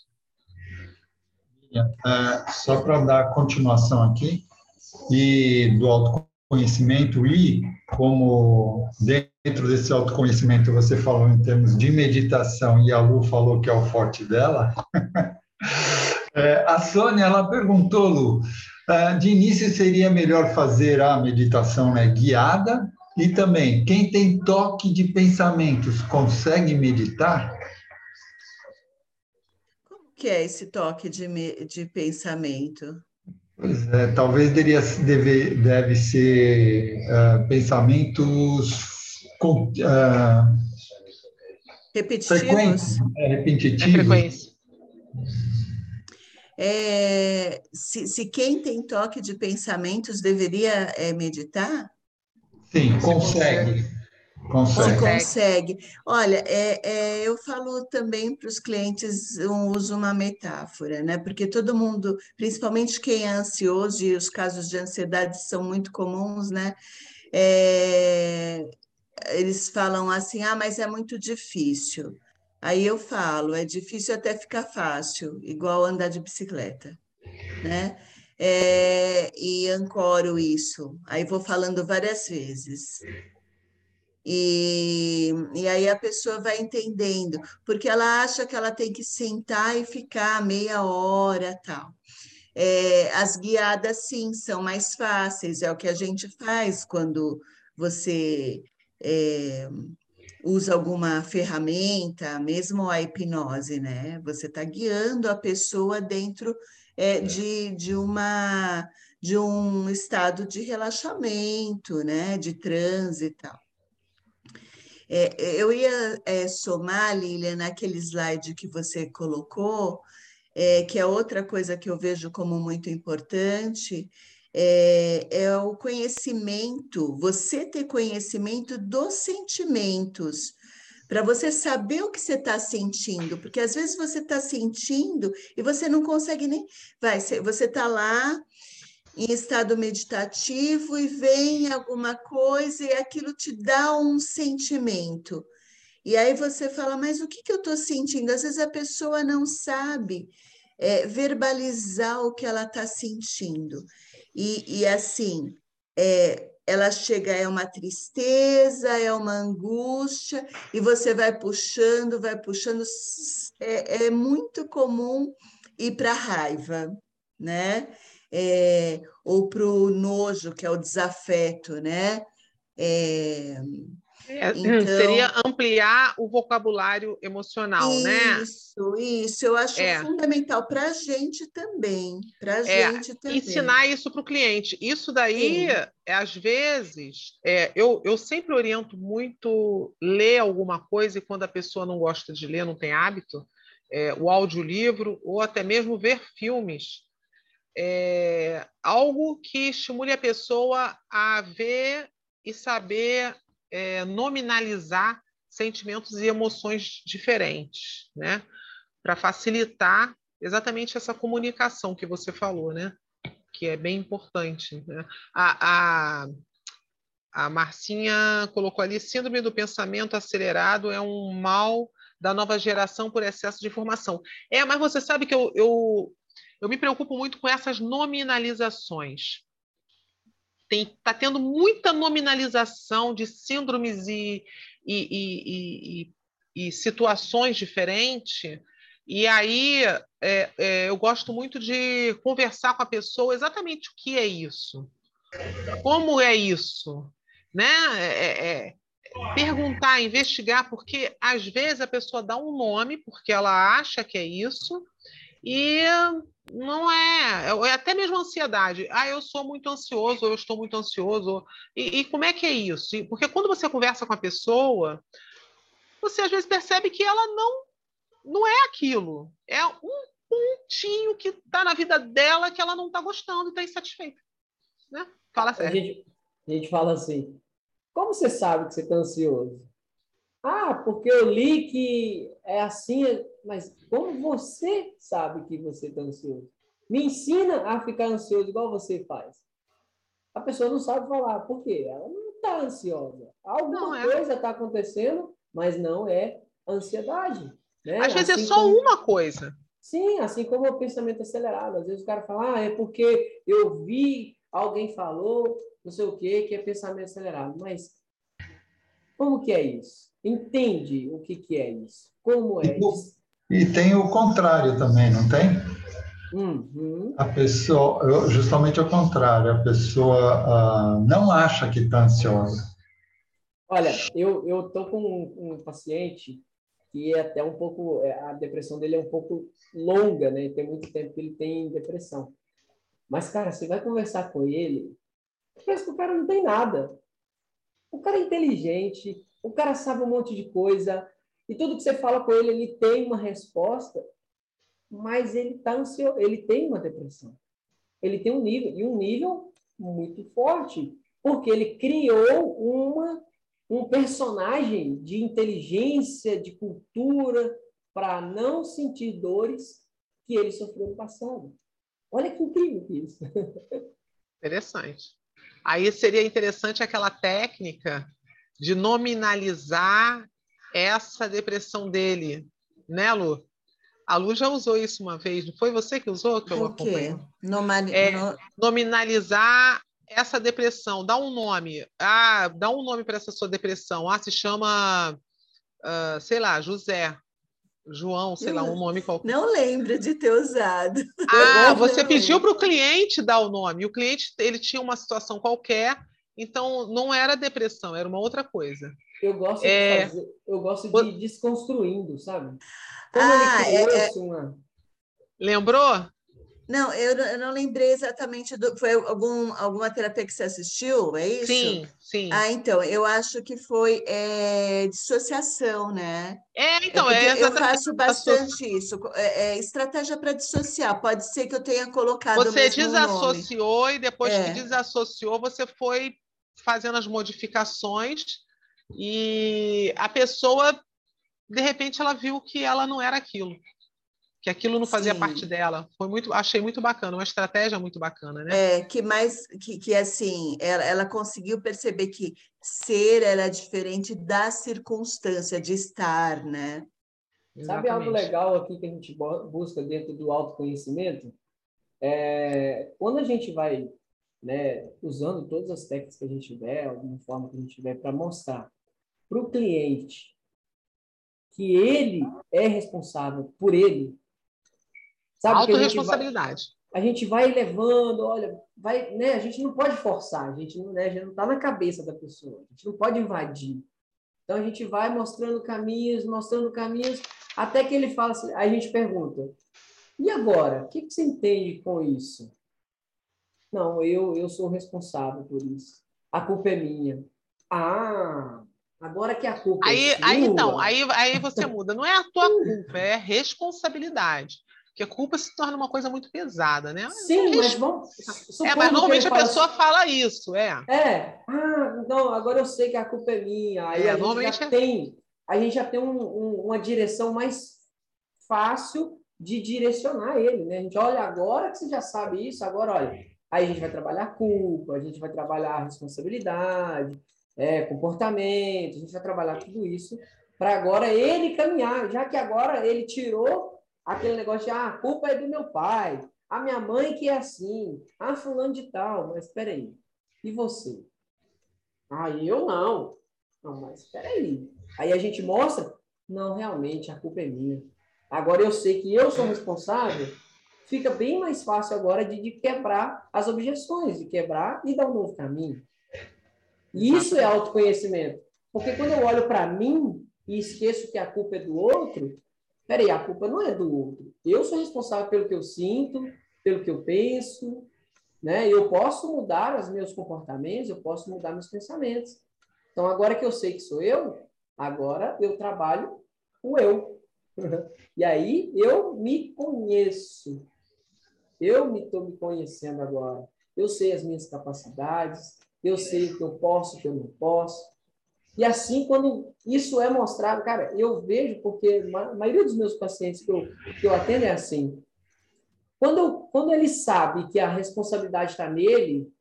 É, só para dar continuação aqui, e do autoconhecimento, e como dentro desse autoconhecimento você falou em termos de meditação, e a Lu falou que é o forte dela, é, a Sônia, ela perguntou, Lu, é, de início seria melhor fazer a meditação né, guiada, e também, quem tem toque de pensamentos consegue meditar? que é esse toque de, de pensamento? Pois é, talvez deveria, deve, deve ser uh, pensamentos com, uh, repetitivos. É, repetitivos. É, é, se, se, quem tem toque de pensamentos deveria é, meditar? Sim, consegue. Consegue. Consegue. Olha, é, é, eu falo também para os clientes, eu uso uma metáfora, né? Porque todo mundo, principalmente quem é ansioso, e os casos de ansiedade são muito comuns, né? É, eles falam assim, ah, mas é muito difícil. Aí eu falo, é difícil até ficar fácil, igual andar de bicicleta, né? É, e ancoro isso. Aí vou falando várias vezes. E, e aí a pessoa vai entendendo, porque ela acha que ela tem que sentar e ficar meia hora tal. É, as guiadas, sim, são mais fáceis, é o que a gente faz quando você é, usa alguma ferramenta, mesmo a hipnose, né? Você está guiando a pessoa dentro é, de, de uma de um estado de relaxamento, né? De transe e tal. É, eu ia é, somar, Lilian, naquele slide que você colocou, é, que é outra coisa que eu vejo como muito importante, é, é, o conhecimento, você ter conhecimento dos sentimentos, para você saber o que você está sentindo, porque às vezes você está sentindo e você não consegue nem. Vai, você está lá em estado meditativo e vem alguma coisa e aquilo te dá um sentimento. E aí você fala, mas o que, que eu estou sentindo? Às vezes a pessoa não sabe é, verbalizar o que ela está sentindo. E, e assim, é, ela chega, é uma tristeza, é uma angústia, e você vai puxando, vai puxando. É, é muito comum ir para a raiva, né? É, ou para o nojo, que é o desafeto, né? É, é, então, seria ampliar o vocabulário emocional, isso, né? Isso, isso, eu acho é. fundamental para a gente também, para a é, gente também. Ensinar isso para o cliente. Isso daí, é, às vezes, é, eu, eu sempre oriento muito ler alguma coisa e quando a pessoa não gosta de ler, não tem hábito, é, o audiolivro ou até mesmo ver filmes é, algo que estimule a pessoa a ver e saber é, nominalizar sentimentos e emoções diferentes, né? Para facilitar exatamente essa comunicação que você falou, né? Que é bem importante. Né? A, a, a Marcinha colocou ali: síndrome do pensamento acelerado é um mal da nova geração por excesso de informação. É, mas você sabe que eu, eu eu me preocupo muito com essas nominalizações. Está tendo muita nominalização de síndromes e, e, e, e situações diferentes. E aí é, é, eu gosto muito de conversar com a pessoa exatamente o que é isso. Como é isso? Né? É, é, é perguntar, investigar, porque às vezes a pessoa dá um nome porque ela acha que é isso, e não é, é até mesmo ansiedade. Ah, eu sou muito ansioso, eu estou muito ansioso. E, e, como é que é isso? Porque quando você conversa com a pessoa, você às vezes percebe que ela não não é aquilo. É um pontinho que está na vida dela que ela não está gostando e está insatisfeita. Né? Fala sério. A gente, a gente fala assim, como você sabe que você está ansioso? Ah, porque eu li que é assim, mas como você sabe que você está ansioso? Me ensina a ficar ansioso igual você faz. A pessoa não sabe falar. Por quê? Ela não está ansiosa. Alguma não, é. coisa está acontecendo, mas não é ansiedade. Né? Às vezes é assim é só como... uma coisa. Sim, assim como o pensamento acelerado. Às vezes o cara fala, ah, é porque eu vi, alguém falou, não sei o quê, que é pensamento acelerado. Mas como que é isso? Entende o que, que é isso? Como é isso? E tem o contrário também, não tem? Uhum. A pessoa, justamente ao contrário, a pessoa uh, não acha que está ansiosa. Olha, eu eu tô com um, um, paciente que é até um pouco é, a depressão dele é um pouco longa, né? Tem muito tempo que ele tem depressão. Mas cara, você vai conversar com ele, parece que o cara não tem nada. O cara é inteligente, o cara sabe um monte de coisa e tudo que você fala com ele ele tem uma resposta mas ele tá ansioso, ele tem uma depressão. Ele tem um nível, e um nível muito forte, porque ele criou uma, um personagem de inteligência, de cultura, para não sentir dores que ele sofreu no passado. Olha que incrível isso. Interessante. Aí seria interessante aquela técnica de nominalizar essa depressão dele, né, Lu? A Lu já usou isso uma vez, não foi você que usou que eu acompanhei? Nomani... É, no... Nominalizar essa depressão, dá um nome. Ah, dá um nome para essa sua depressão. Ah, se chama, uh, sei lá, José. João, sei eu lá, um nome qualquer. Não lembro de ter usado. Ah, você pediu para o cliente dar o nome. O cliente ele tinha uma situação qualquer, então não era depressão, era uma outra coisa. Eu gosto é... de fazer, eu gosto de ir desconstruindo, sabe? Como ah, ele criou é, é... uma... Lembrou? Não, eu, eu não lembrei exatamente do. Foi algum, alguma terapia que você assistiu, é isso? Sim, sim. Ah, então, eu acho que foi é, dissociação, né? É, então, é. é eu faço bastante isso. É, é estratégia para dissociar. Pode ser que eu tenha colocado. Você desassociou nome. e depois que é. desassociou, você foi fazendo as modificações e a pessoa de repente ela viu que ela não era aquilo, que aquilo não fazia Sim. parte dela. Foi muito, achei muito bacana, uma estratégia muito bacana, né? É, que mais que, que assim, ela, ela conseguiu perceber que ser era diferente da circunstância de estar, né? Sabe algo legal aqui que a gente busca dentro do autoconhecimento? É, quando a gente vai né, usando todas as técnicas que a gente tiver, alguma forma que a gente tiver para mostrar para o cliente que ele é responsável por ele. Sabe Autoresponsabilidade. A gente vai levando, olha, vai, né? A gente não pode forçar, a gente não, né? A gente não está na cabeça da pessoa, a gente não pode invadir. Então a gente vai mostrando caminhos, mostrando caminhos, até que ele fala assim, a gente pergunta: e agora? O que, que você entende com isso? Não, eu, eu sou responsável por isso. A culpa é minha. Ah, Agora que a culpa aí, é sua... Aí, então, aí, aí você muda. Não é a tua culpa, é responsabilidade. Porque a culpa se torna uma coisa muito pesada, né? Sim, mas vamos... É, mas normalmente a pessoa assim, fala isso, é. É. Ah, não, agora eu sei que a culpa é minha. Aí é, a, gente já é... tem, a gente já tem um, um, uma direção mais fácil de direcionar ele, né? A gente olha agora que você já sabe isso, agora olha. Aí a gente vai trabalhar a culpa, a gente vai trabalhar a responsabilidade, é, comportamento, a gente vai trabalhar tudo isso para agora ele caminhar, já que agora ele tirou aquele negócio de ah, a culpa é do meu pai, a minha mãe que é assim, ah, fulano de tal, mas espera aí, e você? Ah, eu não. Não, mas espera aí. Aí a gente mostra, não, realmente, a culpa é minha. Agora eu sei que eu sou responsável, fica bem mais fácil agora de, de quebrar as objeções, de quebrar e dar um novo caminho. Isso é autoconhecimento. Porque quando eu olho para mim e esqueço que a culpa é do outro, peraí, a culpa não é do outro. Eu sou responsável pelo que eu sinto, pelo que eu penso, né? Eu posso mudar os meus comportamentos, eu posso mudar meus pensamentos. Então, agora que eu sei que sou eu, agora eu trabalho o eu. e aí eu me conheço. Eu me estou me conhecendo agora. Eu sei as minhas capacidades, eu sei o que eu posso, o que eu não posso. E assim, quando isso é mostrado, cara, eu vejo, porque a maioria dos meus pacientes que eu, que eu atendo é assim. Quando, quando ele sabe que a responsabilidade está nele,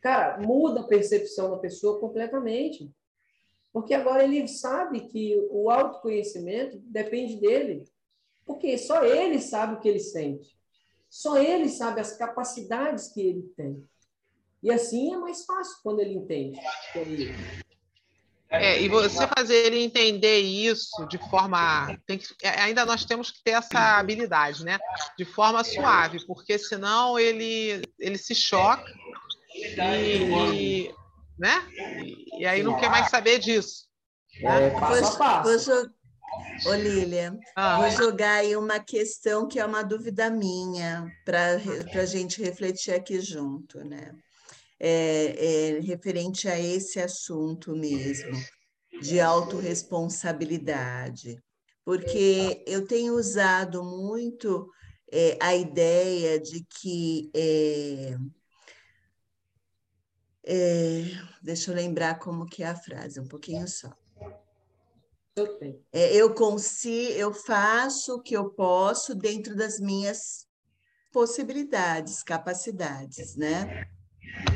cara, muda a percepção da pessoa completamente. Porque agora ele sabe que o autoconhecimento depende dele. Porque só ele sabe o que ele sente. Só ele sabe as capacidades que ele tem. E assim é mais fácil quando ele entende. É, e você fazer ele entender isso de forma. Tem que, é, ainda nós temos que ter essa habilidade, né? De forma suave, porque senão ele, ele se choca e, né? E, e aí não quer mais saber disso. Né? Passo a passo. Ô, Lilian, ah. vou jogar aí uma questão que é uma dúvida minha para a gente refletir aqui junto, né? É, é, referente a esse assunto mesmo, de autorresponsabilidade. Porque eu tenho usado muito é, a ideia de que. É, é, deixa eu lembrar como que é a frase, um pouquinho só. É, eu consigo, eu faço o que eu posso dentro das minhas possibilidades, capacidades, né?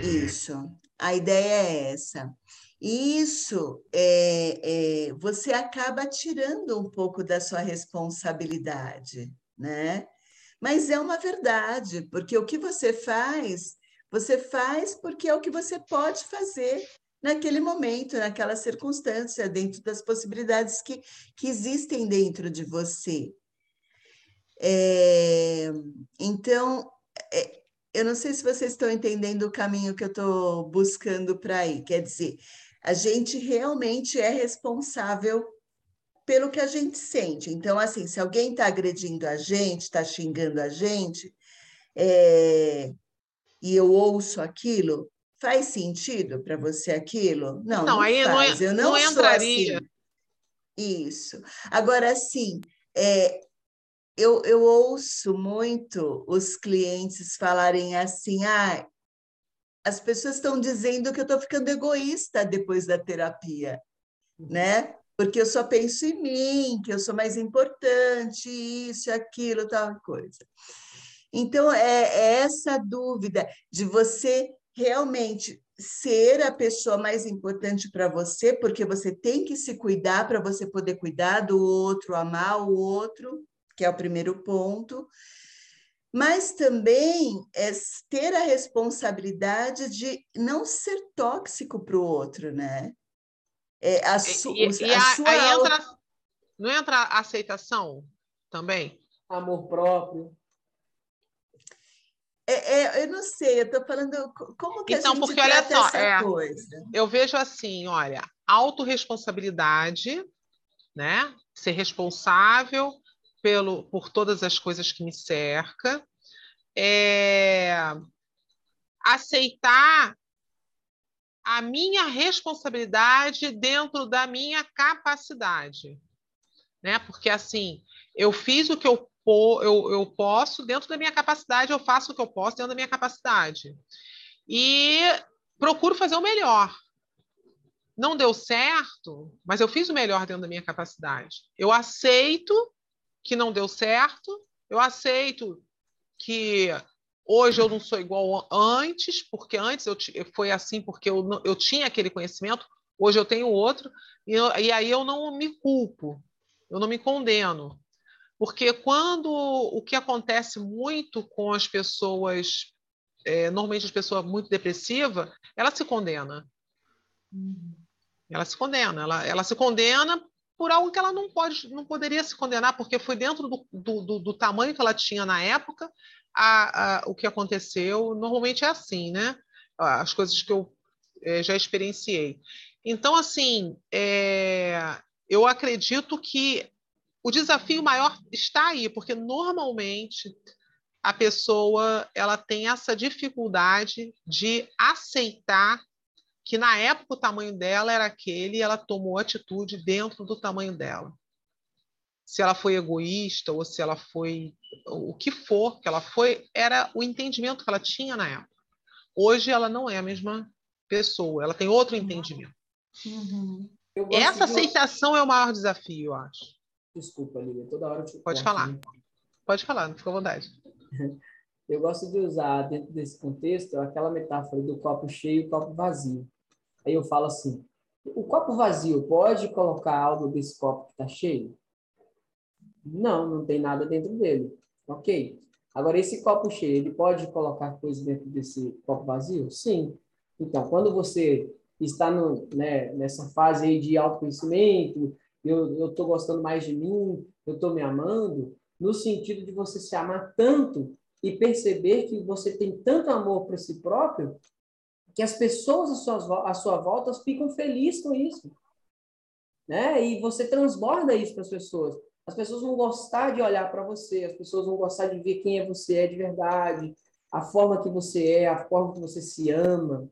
Isso. A ideia é essa. Isso é, é, você acaba tirando um pouco da sua responsabilidade, né? Mas é uma verdade, porque o que você faz, você faz porque é o que você pode fazer naquele momento, naquela circunstância, dentro das possibilidades que, que existem dentro de você. É, então, é, eu não sei se vocês estão entendendo o caminho que eu estou buscando para ir. Quer dizer, a gente realmente é responsável pelo que a gente sente. Então, assim, se alguém está agredindo a gente, está xingando a gente, é, e eu ouço aquilo, Faz sentido para você aquilo? Não, não, não aí faz. Não, eu não, não entraria. Assim. Isso. Agora, sim, é, eu, eu ouço muito os clientes falarem assim: ah, as pessoas estão dizendo que eu estou ficando egoísta depois da terapia, uhum. né? Porque eu só penso em mim, que eu sou mais importante, isso, aquilo, tal coisa. Então, é, é essa dúvida de você realmente ser a pessoa mais importante para você, porque você tem que se cuidar para você poder cuidar do outro, amar o outro, que é o primeiro ponto. Mas também é ter a responsabilidade de não ser tóxico para o outro, né? É a, su, e, e a, a sua aí entra, não entra a aceitação também? Amor próprio. É, é, eu não sei, eu estou falando como que então, a gente porque, olha só, é, coisa. Eu vejo assim, olha, autorresponsabilidade, né? Ser responsável pelo, por todas as coisas que me cerca, é, aceitar a minha responsabilidade dentro da minha capacidade, né? Porque assim, eu fiz o que eu eu, eu posso, dentro da minha capacidade, eu faço o que eu posso dentro da minha capacidade. E procuro fazer o melhor. Não deu certo, mas eu fiz o melhor dentro da minha capacidade. Eu aceito que não deu certo, eu aceito que hoje eu não sou igual antes, porque antes eu foi assim porque eu, eu tinha aquele conhecimento, hoje eu tenho outro, e, eu, e aí eu não me culpo, eu não me condeno. Porque quando o que acontece muito com as pessoas, é, normalmente as pessoas muito depressivas, ela se condena. Uhum. Ela se condena, ela, ela se condena por algo que ela não pode, não poderia se condenar, porque foi dentro do, do, do, tamanho que ela tinha na época a, a, o que aconteceu. Normalmente é assim, né? As coisas que eu é, já experienciei. Então, assim, é, eu acredito que o desafio maior está aí, porque normalmente a pessoa ela tem essa dificuldade de aceitar que na época o tamanho dela era aquele e ela tomou atitude dentro do tamanho dela. Se ela foi egoísta ou se ela foi o que for que ela foi, era o entendimento que ela tinha na época. Hoje ela não é a mesma pessoa, ela tem outro entendimento. Uhum. Essa de... aceitação é o maior desafio, eu acho. Desculpa, Lívia, toda hora eu te Pode falar. Né? Pode falar, fica à vontade. Eu gosto de usar, dentro desse contexto, aquela metáfora do copo cheio e copo vazio. Aí eu falo assim: o copo vazio pode colocar algo desse copo que está cheio? Não, não tem nada dentro dele. Ok. Agora, esse copo cheio, ele pode colocar coisas dentro desse copo vazio? Sim. Então, quando você está no, né, nessa fase aí de autoconhecimento, eu estou gostando mais de mim, eu estou me amando, no sentido de você se amar tanto e perceber que você tem tanto amor para si próprio que as pessoas à sua, à sua volta ficam felizes com isso. Né? E você transborda isso para as pessoas. As pessoas vão gostar de olhar para você, as pessoas vão gostar de ver quem é você é de verdade, a forma que você é, a forma que você se ama.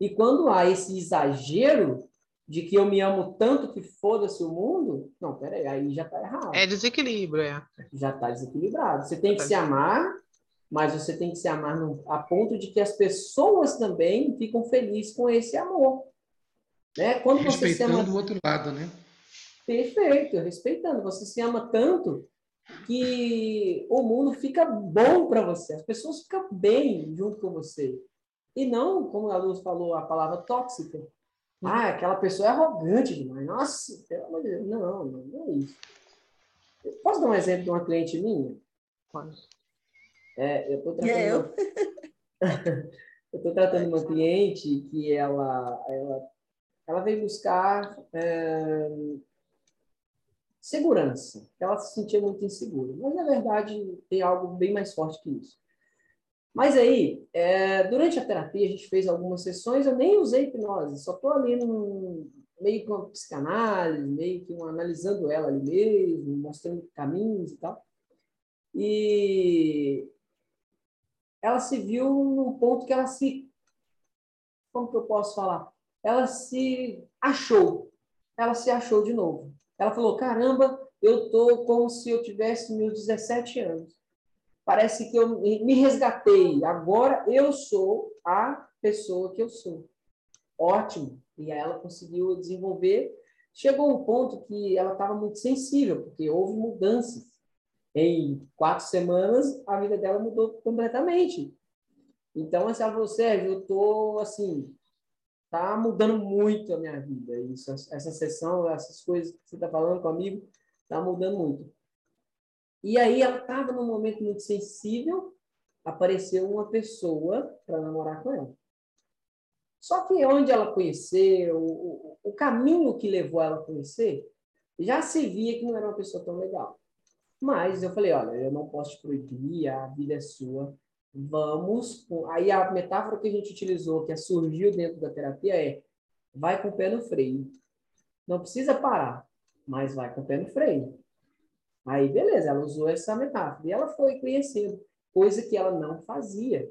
E quando há esse exagero de que eu me amo tanto que foda-se o mundo, não, peraí, aí já está errado. É desequilíbrio, é. Já está desequilibrado. Você tem que se amar, mas você tem que se amar no, a ponto de que as pessoas também ficam felizes com esse amor. Né? Quando você se ama... o outro lado, né? Perfeito, respeitando. Você se ama tanto que o mundo fica bom para você. As pessoas ficam bem junto com você. E não, como a Luz falou, a palavra tóxica. Ah, aquela pessoa é arrogante demais. Nossa, pelo amor de Deus. Não, não, não é isso. Posso dar um exemplo de uma cliente minha? Pode. É, eu estou tratando, eu tô tratando uma cliente que ela, ela, ela veio buscar é, segurança. Ela se sentia muito insegura. Mas, na verdade, tem algo bem mais forte que isso. Mas aí, é, durante a terapia, a gente fez algumas sessões, eu nem usei hipnose, só estou ali num, meio com psicanálise, meio que um, analisando ela ali mesmo, mostrando caminhos e tal. E ela se viu num ponto que ela se. Como que eu posso falar? Ela se achou. Ela se achou de novo. Ela falou: caramba, eu tô como se eu tivesse meus 17 anos parece que eu me resgatei. Agora eu sou a pessoa que eu sou. Ótimo. E aí ela conseguiu desenvolver. Chegou um ponto que ela estava muito sensível, porque houve mudanças. Em quatro semanas, a vida dela mudou completamente. Então, assim, ela falou, Sérgio, eu estou, assim, tá mudando muito a minha vida. Isso, essa sessão, essas coisas que você está falando comigo, tá mudando muito. E aí ela estava num momento muito sensível, apareceu uma pessoa para namorar com ela. Só que onde ela conheceu, o, o caminho que levou ela a conhecer, já se via que não era uma pessoa tão legal. Mas eu falei, olha, eu não posso te proibir, a vida é sua. Vamos. Aí a metáfora que a gente utilizou, que surgiu dentro da terapia, é vai com o pé no freio. Não precisa parar, mas vai com o pé no freio. Aí, beleza, ela usou essa metáfora. E ela foi conhecendo, coisa que ela não fazia.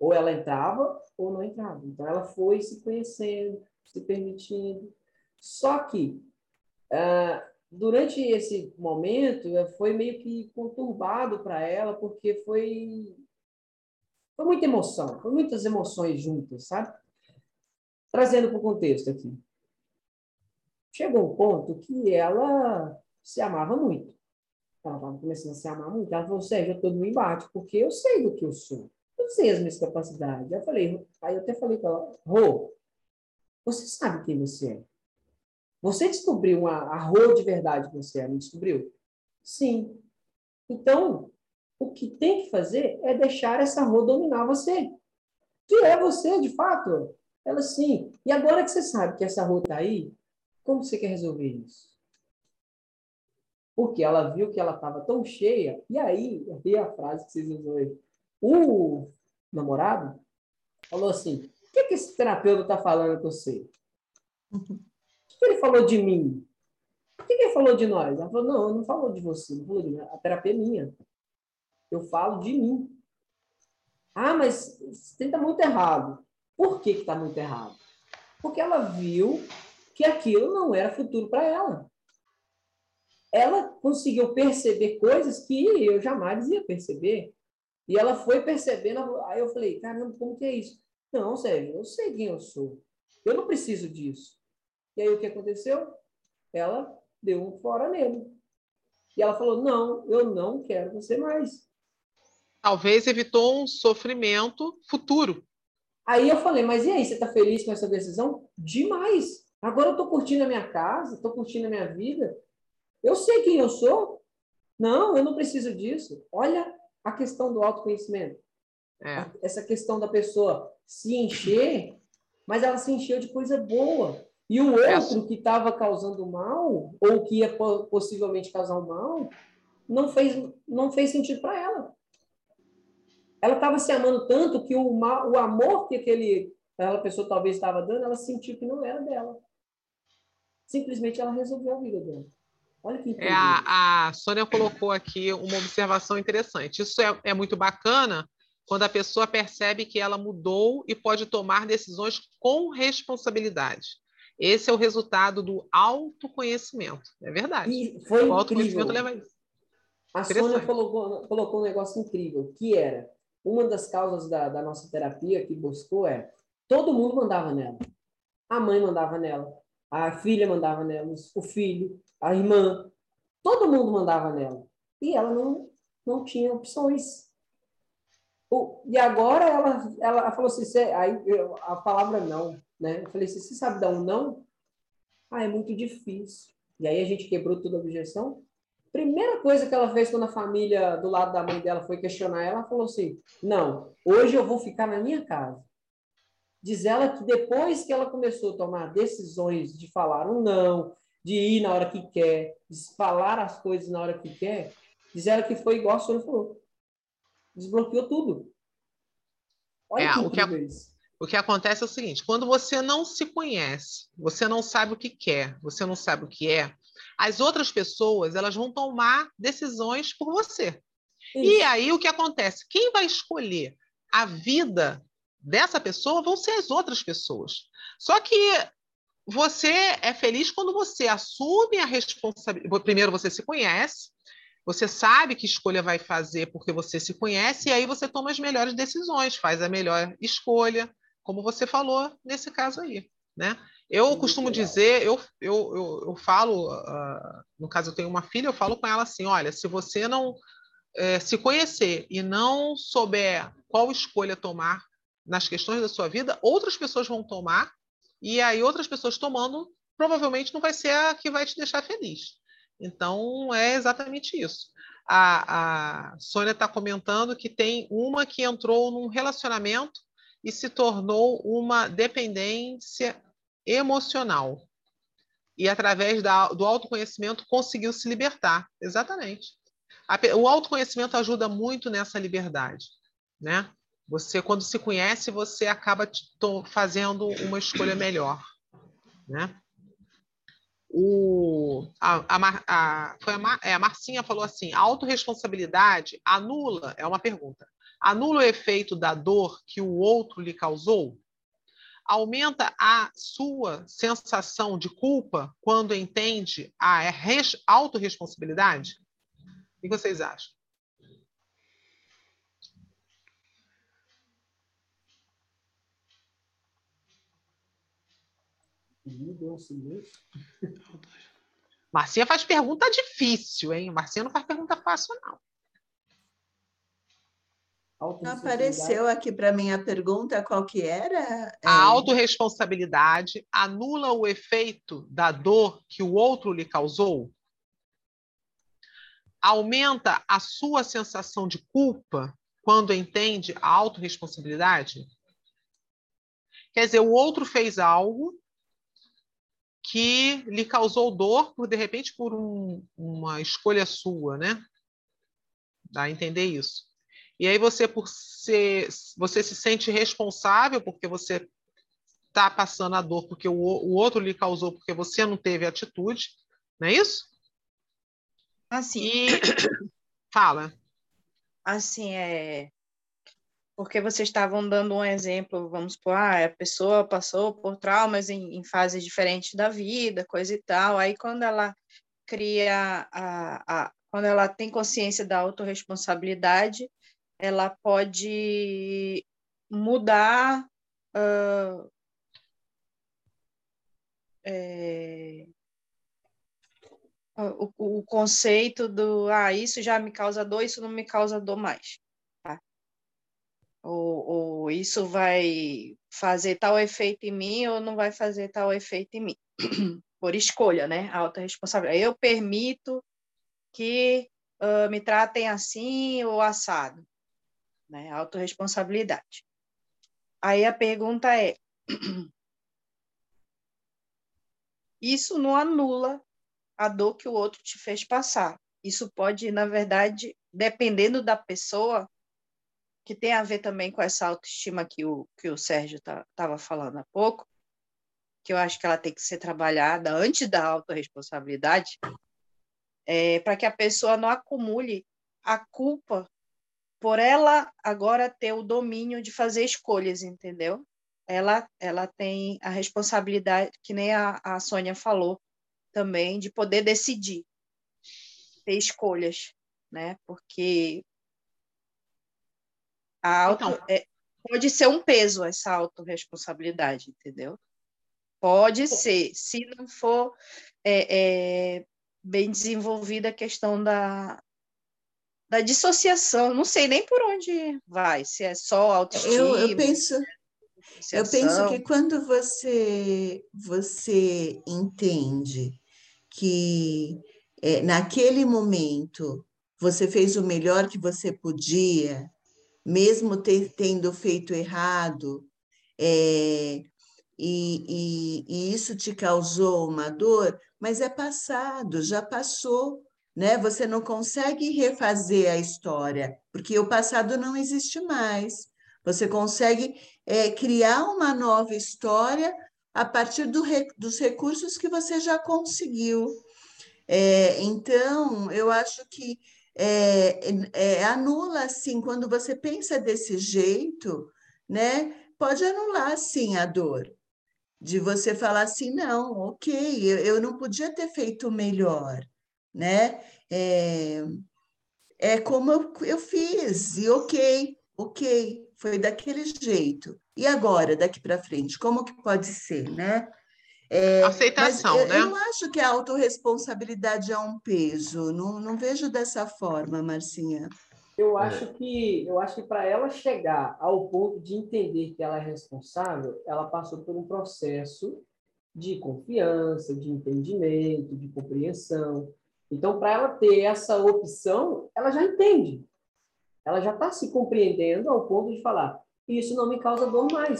Ou ela entrava ou não entrava. Então, ela foi se conhecendo, se permitindo. Só que, uh, durante esse momento, eh, foi meio que conturbado para ela, porque foi, foi muita emoção, foi muitas emoções juntas, sabe? Trazendo para o contexto aqui. Chegou um ponto que ela se amava muito ela estava começando a se amar muito, ela falou, Sérgio, eu estou no embate, porque eu sei do que eu sou. Eu sei as minhas capacidades. Eu falei, aí eu até falei para ela, Rô, você sabe quem você é? Você descobriu uma, a Rô de verdade que você é, não descobriu? Sim. Então, o que tem que fazer é deixar essa Rô dominar você. Que é você, de fato. Ela sim. E agora que você sabe que essa Rô está aí, como você quer resolver isso? porque ela viu que ela estava tão cheia, e aí, vi a frase que vocês usou aí. O namorado falou assim: o que, que esse terapeuta está falando com você? Que ele falou de mim? O que, que ele falou de nós? Ela falou: não, não falou de você, não falou de mim. A terapia é minha. Eu falo de mim. Ah, mas você está muito errado. Por que está muito errado? Porque ela viu que aquilo não era futuro para ela ela conseguiu perceber coisas que eu jamais ia perceber. E ela foi percebendo. Aí eu falei, caramba, como que é isso? Não, Sérgio, eu sei quem eu sou. Eu não preciso disso. E aí o que aconteceu? Ela deu um fora nele. E ela falou: Não, eu não quero você mais. Talvez evitou um sofrimento futuro. Aí eu falei: Mas e aí, você está feliz com essa decisão? Demais. Agora eu estou curtindo a minha casa, estou curtindo a minha vida. Eu sei quem eu sou. Não, eu não preciso disso. Olha a questão do autoconhecimento. É. Essa questão da pessoa se encher, mas ela se encheu de coisa boa. E o outro que estava causando mal, ou que ia possivelmente causar um mal, não fez, não fez sentido para ela. Ela estava se amando tanto que o, mal, o amor que aquele, aquela pessoa talvez estava dando, ela sentiu que não era dela. Simplesmente ela resolveu a vida dela. Olha que é, a, a Sônia colocou aqui uma observação interessante. Isso é, é muito bacana quando a pessoa percebe que ela mudou e pode tomar decisões com responsabilidade. Esse é o resultado do autoconhecimento. É verdade. E foi o autoconhecimento leva a isso. A Sônia colocou, colocou um negócio incrível, que era uma das causas da, da nossa terapia que buscou é todo mundo mandava nela. A mãe mandava nela, a filha mandava nela, o filho, a irmã, todo mundo mandava nela. E ela não, não tinha opções. O, e agora ela, ela falou assim, aí, a palavra não. Né? Eu falei assim, você sabe dar um não? Ah, é muito difícil. E aí a gente quebrou toda a objeção. Primeira coisa que ela fez quando a família do lado da mãe dela foi questionar ela, ela falou assim: Não, hoje eu vou ficar na minha casa. Diz ela que depois que ela começou a tomar decisões de falar um não, de ir na hora que quer, de falar as coisas na hora que quer, diz ela que foi igual a senhora falou. Desbloqueou tudo. Olha é, que o que, a. O que acontece é o seguinte: quando você não se conhece, você não sabe o que quer, você não sabe o que é, as outras pessoas elas vão tomar decisões por você. Isso. E aí o que acontece? Quem vai escolher a vida dessa pessoa vão ser as outras pessoas. Só que você é feliz quando você assume a responsabilidade. Primeiro você se conhece, você sabe que escolha vai fazer porque você se conhece, e aí você toma as melhores decisões, faz a melhor escolha, como você falou nesse caso aí, né? Eu costumo dizer, eu, eu, eu, eu falo, uh, no caso eu tenho uma filha, eu falo com ela assim, olha, se você não é, se conhecer e não souber qual escolha tomar nas questões da sua vida, outras pessoas vão tomar, e aí outras pessoas tomando, provavelmente não vai ser a que vai te deixar feliz. Então, é exatamente isso. A, a Sônia está comentando que tem uma que entrou num relacionamento e se tornou uma dependência emocional. E através da, do autoconhecimento conseguiu se libertar. Exatamente. A, o autoconhecimento ajuda muito nessa liberdade, né? Você, quando se conhece, você acaba fazendo uma escolha melhor, né? O, a, a, a, foi a, é, a Marcinha falou assim: a autorresponsabilidade anula, é uma pergunta, anula o efeito da dor que o outro lhe causou? Aumenta a sua sensação de culpa quando entende a autorresponsabilidade? O que vocês acham? Marcinha faz pergunta difícil, hein? Marcinha não faz pergunta fácil, não. Apareceu aqui para mim a pergunta qual que era? A é... autorresponsabilidade anula o efeito da dor que o outro lhe causou? Aumenta a sua sensação de culpa quando entende a autorresponsabilidade? Quer dizer, o outro fez algo que lhe causou dor por de repente por um, uma escolha sua, né? Dá a entender isso. E aí você por ser, você se sente responsável porque você está passando a dor porque o, o outro lhe causou porque você não teve atitude, não é isso? Assim. E... Fala. Assim, é porque vocês estavam dando um exemplo, vamos supor, ah, a pessoa passou por traumas em, em fases diferentes da vida, coisa e tal, aí quando ela cria a, a quando ela tem consciência da autorresponsabilidade, ela pode mudar uh, é, o, o, conceito do ah, isso já me causa dor, isso não me causa dor mais. Tá? Ou, ou isso vai fazer tal efeito em mim ou não vai fazer tal efeito em mim. Por escolha, né? Alta responsabilidade. Eu permito que uh, me tratem assim ou assado. Né? Autoresponsabilidade. Aí a pergunta é: isso não anula a dor que o outro te fez passar. Isso pode, na verdade, dependendo da pessoa, que tem a ver também com essa autoestima que o, que o Sérgio estava tá, falando há pouco, que eu acho que ela tem que ser trabalhada antes da autorresponsabilidade, é, para que a pessoa não acumule a culpa por ela agora ter o domínio de fazer escolhas, entendeu? Ela, ela tem a responsabilidade, que nem a, a Sônia falou também, de poder decidir, ter escolhas, né? Porque a auto, então, é, pode ser um peso essa autorresponsabilidade, entendeu? Pode ser, se não for é, é, bem desenvolvida a questão da, da dissociação. Não sei nem por onde vai, se é só autoestima. Eu, eu penso, eu penso que quando você você entende que é, naquele momento você fez o melhor que você podia, mesmo ter, tendo feito errado, é, e, e, e isso te causou uma dor, mas é passado, já passou, né? Você não consegue refazer a história, porque o passado não existe mais. Você consegue é, criar uma nova história a partir do, dos recursos que você já conseguiu. É, então, eu acho que é, é, anula, assim, quando você pensa desse jeito, né? Pode anular, sim, a dor de você falar assim, não, ok, eu, eu não podia ter feito melhor, né? É, é como eu, eu fiz, e ok, ok, foi daquele jeito. E agora, daqui para frente, como que pode ser, né? É, Aceitação, eu, né? Eu não acho que a autorresponsabilidade é um peso, não, não vejo dessa forma, Marcinha. Eu é. acho que eu acho que para ela chegar ao ponto de entender que ela é responsável, ela passou por um processo de confiança, de entendimento, de compreensão. Então, para ela ter essa opção, ela já entende. Ela já está se compreendendo ao ponto de falar: isso não me causa dor mais.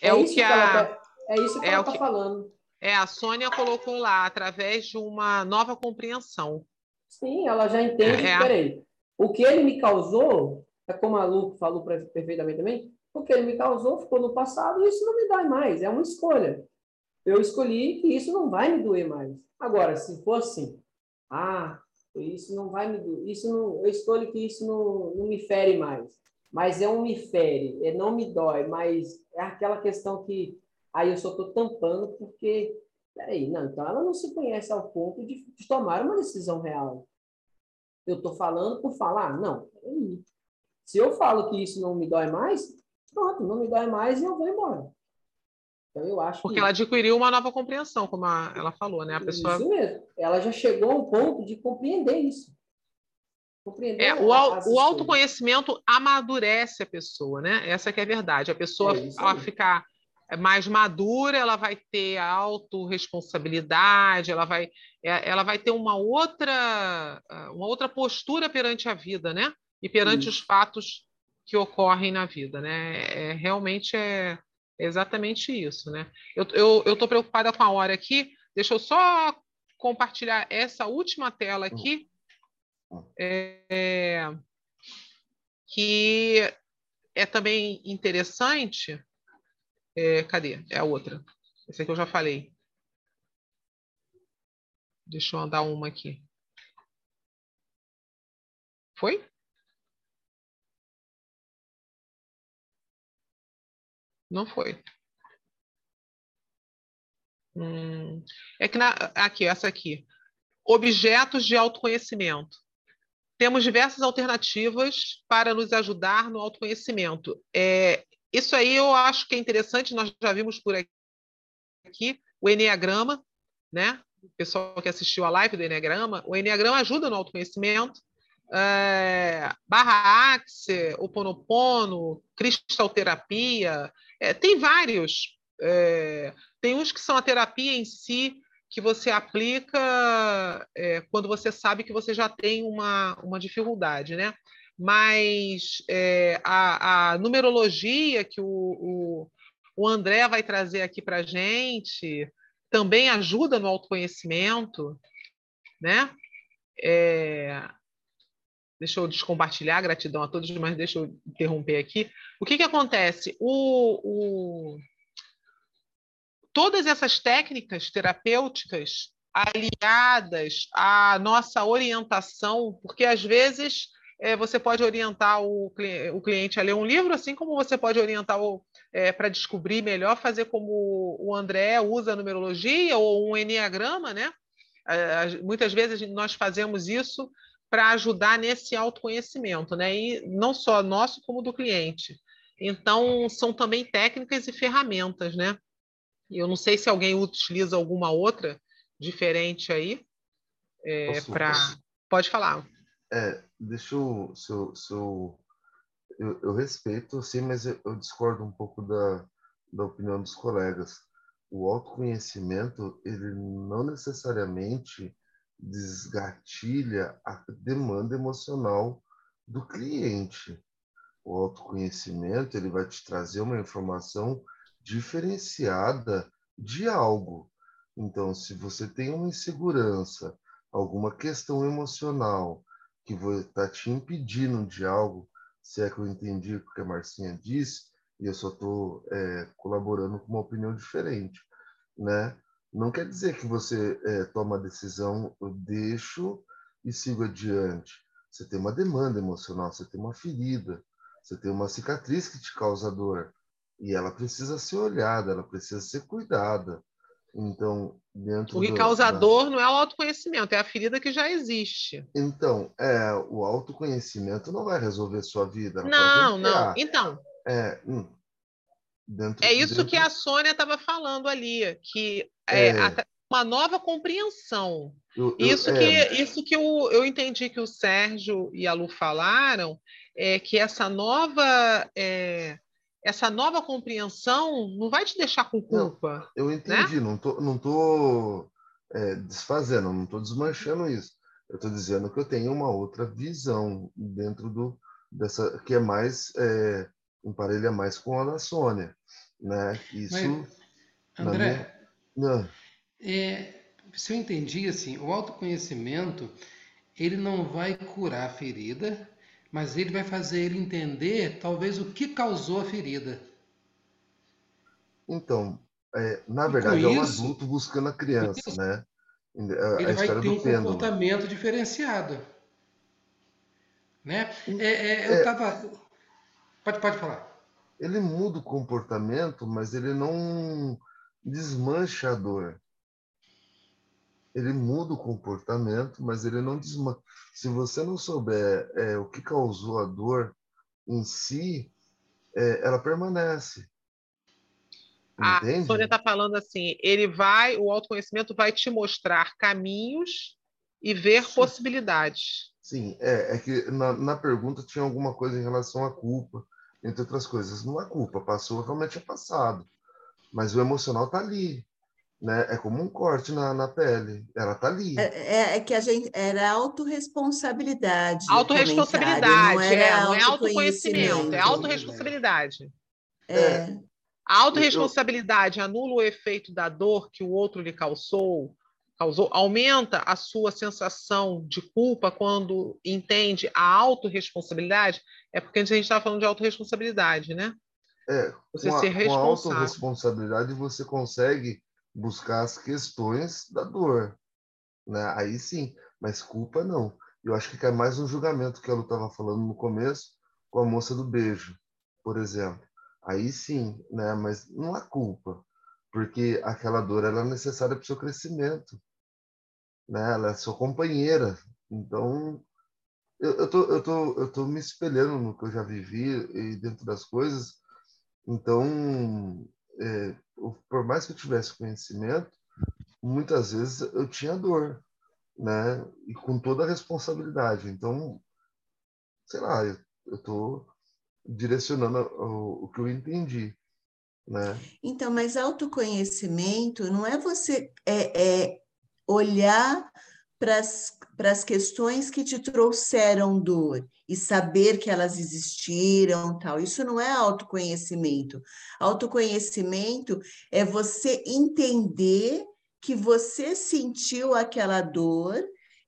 É, é o que, que a... Tá, é isso que é ela está falando. É, a Sônia colocou lá, através de uma nova compreensão. Sim, ela já entende. É. Peraí, o que ele me causou, é como a Lu falou perfeitamente também, o que ele me causou ficou no passado e isso não me dói mais, é uma escolha. Eu escolhi que isso não vai me doer mais. Agora, se for assim, ah, isso não vai me doer, isso não, eu escolho que isso não, não me fere mais. Mas é um me fere, é não me dói, mas é aquela questão que aí eu só estou tampando porque, peraí, não, então ela não se conhece ao ponto de, de tomar uma decisão real. Eu estou falando por falar? Não. Se eu falo que isso não me dói mais, pronto, não me dói mais e eu vou embora. Então, eu acho Porque que... ela adquiriu uma nova compreensão, como a, ela falou, né? A pessoa... Isso mesmo. Ela já chegou ao ponto de compreender isso. Compreender é, o, o autoconhecimento amadurece a pessoa, né? Essa que é a verdade. A pessoa, é ela ficar mais madura, ela vai ter autorresponsabilidade, ela vai, é, ela vai ter uma outra, uma outra postura perante a vida, né? E perante os fatos que ocorrem na vida, né? É, realmente é exatamente isso, né? Eu estou preocupada com a hora aqui, deixa eu só compartilhar essa última tela aqui, é, que é também interessante, é, cadê? É a outra. Essa aqui eu já falei. Deixa eu andar uma aqui. Foi? Não foi. Hum, é que na, aqui, essa aqui. Objetos de autoconhecimento. Temos diversas alternativas para nos ajudar no autoconhecimento. É, isso aí eu acho que é interessante, nós já vimos por aqui, o Enneagrama, né? O pessoal que assistiu a live do Enneagrama, o Enneagrama ajuda no autoconhecimento. É, barra Axie, o Ponopono, cristalterapia, é, tem vários. É, tem uns que são a terapia em si, que você aplica é, quando você sabe que você já tem uma, uma dificuldade, né? Mas é, a, a, numerologia que o, o, o André vai trazer aqui para a gente também ajuda no autoconhecimento, né? É... Deixa eu descompartilhar, gratidão a todos, mas deixa eu interromper aqui. O que, que acontece? O, o... Todas essas técnicas terapêuticas aliadas à nossa orientação, porque às vezes é, você pode orientar o, o, cliente a ler um livro, assim como você pode orientar é, para descobrir melhor, fazer como o André usa a numerologia ou um enneagrama, né? É, muitas vezes nós fazemos isso para ajudar nesse autoconhecimento, né? E não só nosso, como do cliente. Então, são também técnicas e ferramentas, né? Eu não sei se alguém utiliza alguma outra diferente aí é, para. Pode falar. É, deixa eu. Se eu, se eu, eu, eu, respeito, sim, mas eu, eu, discordo um pouco da, da opinião dos colegas. O autoconhecimento, ele não necessariamente desgatilha a demanda emocional do cliente. O autoconhecimento, ele vai te trazer uma informação diferenciada de algo. Então, se você tem uma insegurança, alguma questão emocional, que está te impedindo de algo, se é que eu entendi o que a Marcinha disse, e eu só estou é, colaborando com uma opinião diferente, né? Não quer dizer que você é, toma a decisão, eu deixo e sigo adiante. Você tem uma demanda emocional, você tem uma ferida, você tem uma cicatriz que te causa dor. E ela precisa ser olhada, ela precisa ser cuidada. Então, dentro o que causa da... dor não é o autoconhecimento, é a ferida que já existe. Então, é, o autoconhecimento não vai resolver sua vida. Não, não. Então. É, hum, dentro, é isso dentro... que a Sônia estava falando ali, que é, é. uma nova compreensão. Eu, eu, isso, é. que, isso que eu, eu entendi que o Sérgio e a Lu falaram, é que essa nova é, essa nova compreensão não vai te deixar com culpa. Não, eu entendi, né? não tô, não tô é, desfazendo, não estou desmanchando isso. Eu estou dizendo que eu tenho uma outra visão dentro do dessa que é mais é, emparelha mais com a da Sônia, né? Isso. Mas, André, minha... é, se eu entendi assim, o autoconhecimento ele não vai curar a ferida, mas ele vai fazer ele entender talvez o que causou a ferida. Então, é, na verdade, é um isso, adulto buscando a criança, isso, né? A, ele a vai ter um pêndulo. comportamento diferenciado. Né? É, é, eu estava. Pode, pode falar. Ele muda o comportamento, mas ele não desmancha a dor ele muda o comportamento, mas ele não desmancha. Se você não souber é, o que causou a dor em si, é, ela permanece. A Sônia está falando assim: ele vai, o autoconhecimento vai te mostrar caminhos e ver Sim. possibilidades. Sim, é, é que na, na, pergunta tinha alguma coisa em relação à culpa, entre outras coisas. Não há culpa, passou, realmente é passado. Mas o emocional está ali né? É como um corte na, na pele, ela tá ali. É, é, é que a gente era autorresponsabilidade. Autorresponsabilidade, não, é, não é autoconhecimento, é autorresponsabilidade. É. A autorresponsabilidade anula o efeito da dor que o outro lhe causou, causou, aumenta a sua sensação de culpa quando entende a autorresponsabilidade, é porque a gente estava falando de autorresponsabilidade, né? É, você com a, ser responsável. Com a autorresponsabilidade você consegue buscar as questões da dor. Né? Aí sim, mas culpa não. Eu acho que cai mais um julgamento que ela estava falando no começo com a moça do beijo, por exemplo. Aí sim, né? mas não há culpa, porque aquela dor ela é necessária para o seu crescimento. Né? Ela é sua companheira. Então, eu, eu, tô, eu, tô, eu tô me espelhando no que eu já vivi e dentro das coisas. Então, é, por mais que eu tivesse conhecimento, muitas vezes eu tinha dor, né? E com toda a responsabilidade. Então, sei lá, eu estou direcionando o, o que eu entendi. Né? Então, mas autoconhecimento não é você é, é olhar para as questões que te trouxeram dor e saber que elas existiram, tal. Isso não é autoconhecimento. Autoconhecimento é você entender que você sentiu aquela dor,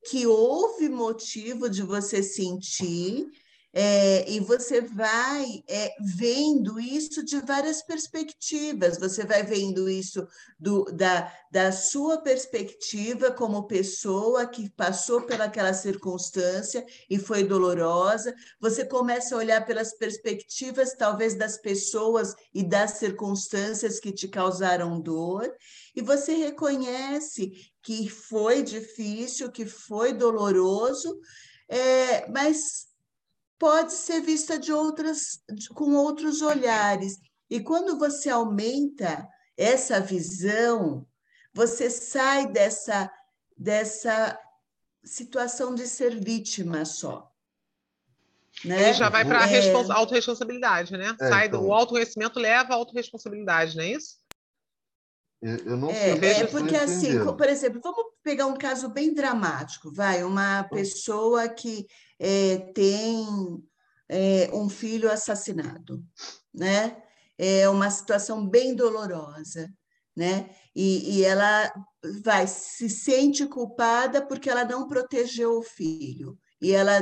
que houve motivo de você sentir é, e você vai é, vendo isso de várias perspectivas. Você vai vendo isso do, da, da sua perspectiva como pessoa que passou pelaquela circunstância e foi dolorosa. Você começa a olhar pelas perspectivas, talvez, das pessoas e das circunstâncias que te causaram dor. E você reconhece que foi difícil, que foi doloroso, é, mas pode ser vista de outras, com outros olhares. E quando você aumenta essa visão, você sai dessa, dessa situação de ser vítima só. Né? já vai para a é... autorresponsabilidade, né? É, Sai então... do autorreconhecimento leva à autorresponsabilidade, não é isso? Eu não é, sei. É, porque assim, por exemplo, vamos pegar um caso bem dramático, vai, uma pessoa que é, tem é, um filho assassinado, né? É uma situação bem dolorosa, né? E, e ela vai se sente culpada porque ela não protegeu o filho e ela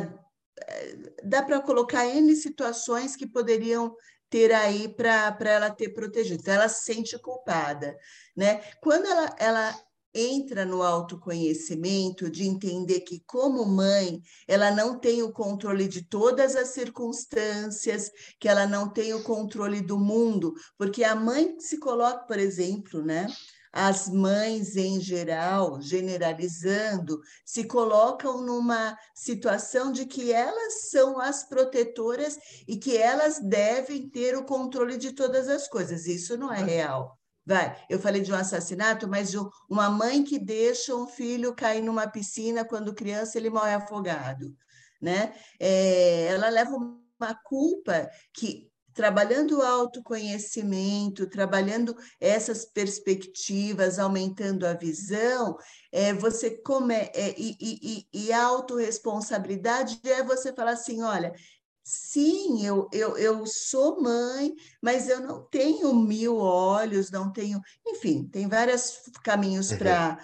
é, dá para colocar N situações que poderiam ter aí para ela ter protegido. Então, ela se sente culpada. Né? Quando ela, ela entra no autoconhecimento de entender que, como mãe, ela não tem o controle de todas as circunstâncias, que ela não tem o controle do mundo, porque a mãe se coloca, por exemplo, né? as mães em geral, generalizando, se colocam numa situação de que elas são as protetoras e que elas devem ter o controle de todas as coisas. Isso não é real. Vai, eu falei de um assassinato, mas de uma mãe que deixa um filho cair numa piscina quando criança ele morre afogado, né? É, ela leva uma culpa que trabalhando o autoconhecimento, trabalhando essas perspectivas, aumentando a visão, é, você come, é, e, e, e a autorresponsabilidade é você falar assim, olha, sim, eu, eu, eu sou mãe, mas eu não tenho mil olhos, não tenho, enfim, tem vários caminhos para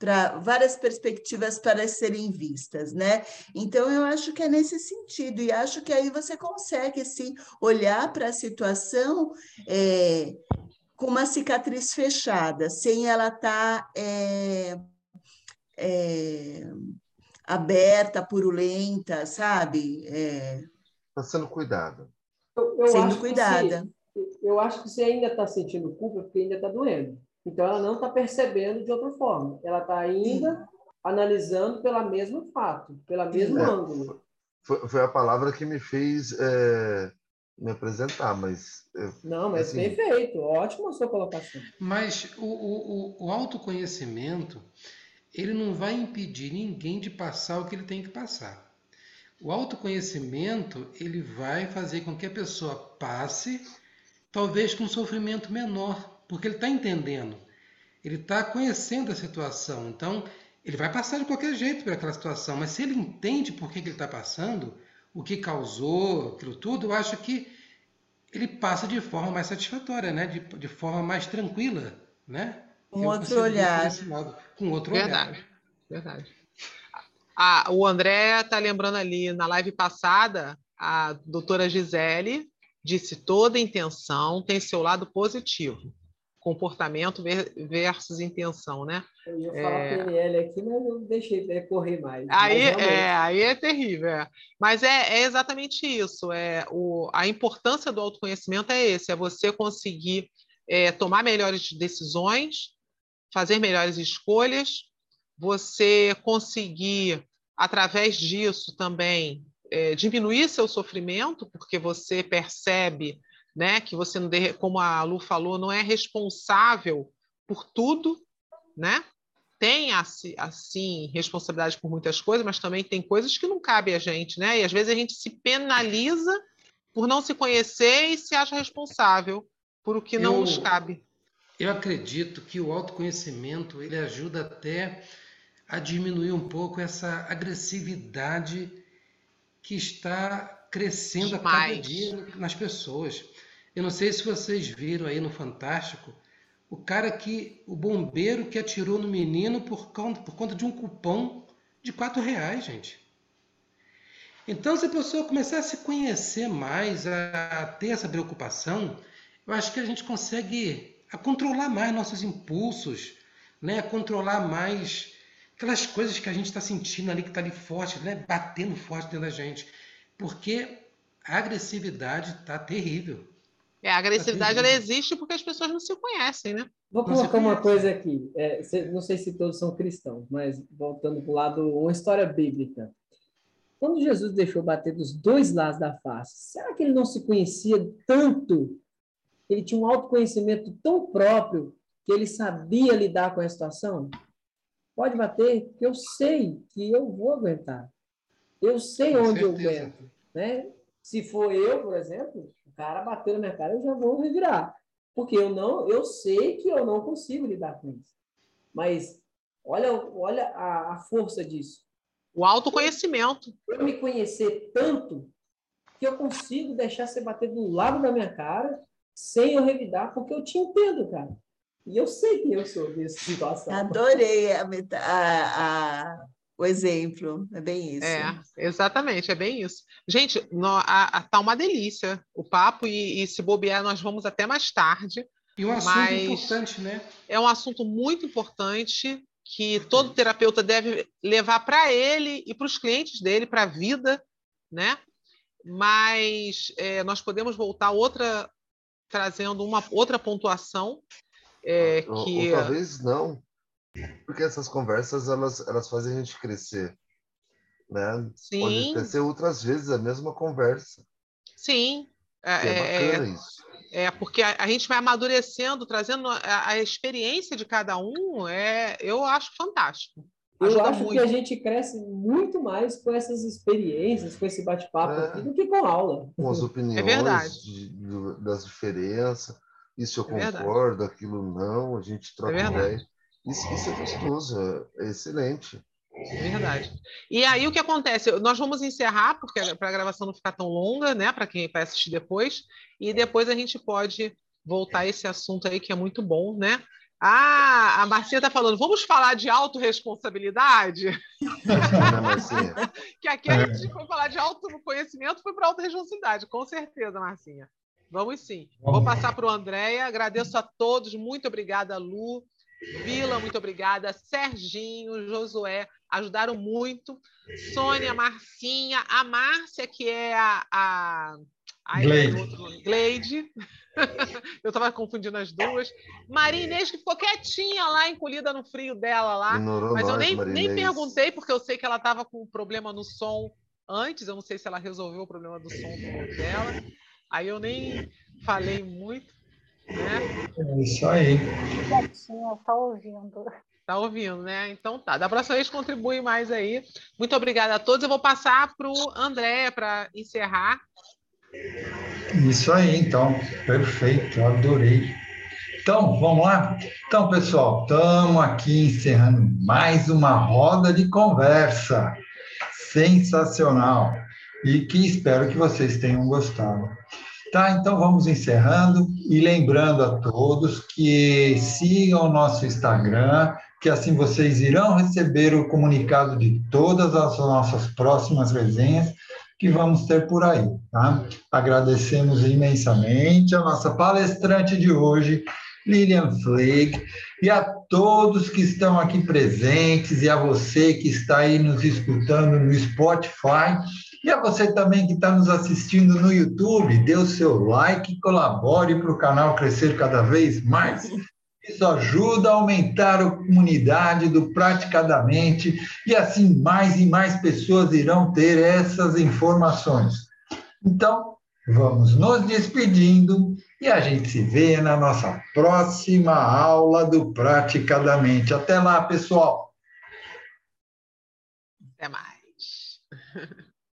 para várias perspectivas para serem vistas, né? Então eu acho que é nesse sentido e acho que aí você consegue sim olhar para a situação é, com uma cicatriz fechada, sem ela estar tá, é, é, aberta, purulenta, sabe? Está sendo cuidada. Eu, eu sendo cuidada. Se, eu acho que você ainda está sentindo culpa porque ainda está doendo. Então, ela não está percebendo de outra forma. Ela está ainda Sim. analisando pelo mesmo fato, pelo mesmo é, ângulo. Foi, foi, a palavra que me fez é, me apresentar, mas... não, mas assim... perfeito. Ótima a sua colocação. Mas o, o, o autoconhecimento, ele não vai impedir ninguém de passar o que ele tem que passar. O autoconhecimento, ele vai fazer com que a pessoa passe, talvez com um sofrimento menor, porque ele está entendendo, ele está conhecendo a situação. Então, ele vai passar de qualquer jeito por aquela situação, mas se ele entende por que, que ele está passando, o que causou aquilo tudo, eu acho que ele passa de forma mais satisfatória, né? de, de forma mais tranquila. Né? Com outro olhar. Lado, com outro verdade, olhar. Verdade. Ah, o André está lembrando ali na live passada, a doutora Gisele disse toda intenção tem seu lado positivo comportamento versus intenção, né? Eu ia falar é... PNL aqui, mas não deixei correr mais. Aí, é, aí é terrível. É. Mas é, é, exatamente isso. É, o, a importância do autoconhecimento é esse, é você conseguir é, tomar melhores decisões, fazer melhores escolhas, você conseguir, através disso também, é, diminuir seu sofrimento, porque você percebe né? Que você, como a Lu falou, não é responsável por tudo, né? Tem assim responsabilidade por muitas coisas, mas também tem coisas que não cabe a gente, né? E às vezes a gente se penaliza por não se conhecer e se acha responsável por o que não eu, nos cabe. Eu acredito que o autoconhecimento ele ajuda até a diminuir um pouco essa agressividade que está crescendo Demais. a cada dia nas pessoas. Eu não sei se vocês viram aí no Fantástico o cara que o bombeiro que atirou no menino por conta, por conta de um cupom de quatro reais, gente. Então, se a pessoa começar a se conhecer mais, a ter essa preocupação, eu acho que a gente consegue a controlar mais nossos impulsos, né? a controlar mais aquelas coisas que a gente está sentindo ali, que está ali forte, né? batendo forte dentro da gente. Porque a agressividade está terrível. É, a agressividade tá ela existe porque as pessoas não se conhecem, né? Vou colocar uma coisa aqui. É, não sei se todos são cristãos, mas voltando para o lado, uma história bíblica. Quando Jesus deixou bater dos dois lados da face, será que ele não se conhecia tanto? Ele tinha um autoconhecimento tão próprio que ele sabia lidar com a situação? Pode bater, porque eu sei que eu vou aguentar. Eu sei com onde certeza. eu aguento. Né? Se for eu, por exemplo, o cara bateu na minha cara, eu já vou revirar. Porque eu não, eu sei que eu não consigo lidar com isso. Mas olha, olha a, a força disso. O autoconhecimento. Eu me conhecer tanto que eu consigo deixar você bater do lado da minha cara sem eu revidar, porque eu te entendo, cara. E eu sei que eu sou dessa situação. Adorei a, a, a, o exemplo, é bem isso. É, exatamente, é bem isso. Gente, no, a, tá uma delícia o papo, e, e, se bobear, nós vamos até mais tarde. E um assunto importante, né? É um assunto muito importante que todo terapeuta deve levar para ele e para os clientes dele, para a vida, né? Mas é, nós podemos voltar outra trazendo uma outra pontuação é, ou, que ou, talvez não, porque essas conversas elas elas fazem a gente crescer, né? Sim. Pode ser outras vezes a mesma conversa. Sim. É, é bacana isso. É, porque a, a, gente vai amadurecendo, trazendo a, a, experiência de cada um, é, eu acho fantástico. Eu acho muito. que a gente cresce muito mais com essas experiências, com esse bate-papo é, aqui, do que com aula. Com as opiniões é de, de, das diferenças. Isso eu é concordo, verdade. aquilo não, a gente troca é ideia. Isso, isso é gostoso, é excelente. É verdade. E aí o que acontece? Nós vamos encerrar, porque para a gravação não ficar tão longa, né? Para quem vai assistir depois, e depois a gente pode voltar a esse assunto aí que é muito bom, né? Ah, a Marcinha está falando, vamos falar de autorresponsabilidade? que aqui a gente foi falar de autoconhecimento, foi para autorresponsabilidade, com certeza, Marcinha. Vamos sim. Vou passar para o Andréia. Agradeço a todos. Muito obrigada, Lu. Vila, muito obrigada. Serginho, Josué, ajudaram muito. Sônia, Marcinha, a Márcia, que é a, a Gleide. Gleide. Eu estava confundindo as duas. Maria Inês, que ficou quietinha lá, encolhida no frio dela lá. Ignorou mas nós, eu nem, nem perguntei, porque eu sei que ela estava com um problema no som antes. Eu não sei se ela resolveu o problema do som dela. Aí eu nem falei muito. Né? É isso aí. Quietinha, tá ouvindo. Tá ouvindo, né? Então tá. Da próxima vez contribui mais aí. Muito obrigada a todos. Eu vou passar para o André para encerrar isso aí, então, perfeito, adorei. Então, vamos lá? Então, pessoal, estamos aqui encerrando mais uma roda de conversa sensacional e que espero que vocês tenham gostado. Tá, então vamos encerrando e lembrando a todos que sigam o nosso Instagram, que assim vocês irão receber o comunicado de todas as nossas próximas resenhas que vamos ter por aí. Tá? Agradecemos imensamente a nossa palestrante de hoje, Lilian Flake, e a todos que estão aqui presentes, e a você que está aí nos escutando no Spotify, e a você também que está nos assistindo no YouTube, dê o seu like e colabore para o canal crescer cada vez mais. Isso ajuda a aumentar a comunidade do Praticadamente e assim mais e mais pessoas irão ter essas informações. Então, vamos nos despedindo e a gente se vê na nossa próxima aula do Praticadamente. Até lá, pessoal! Até mais!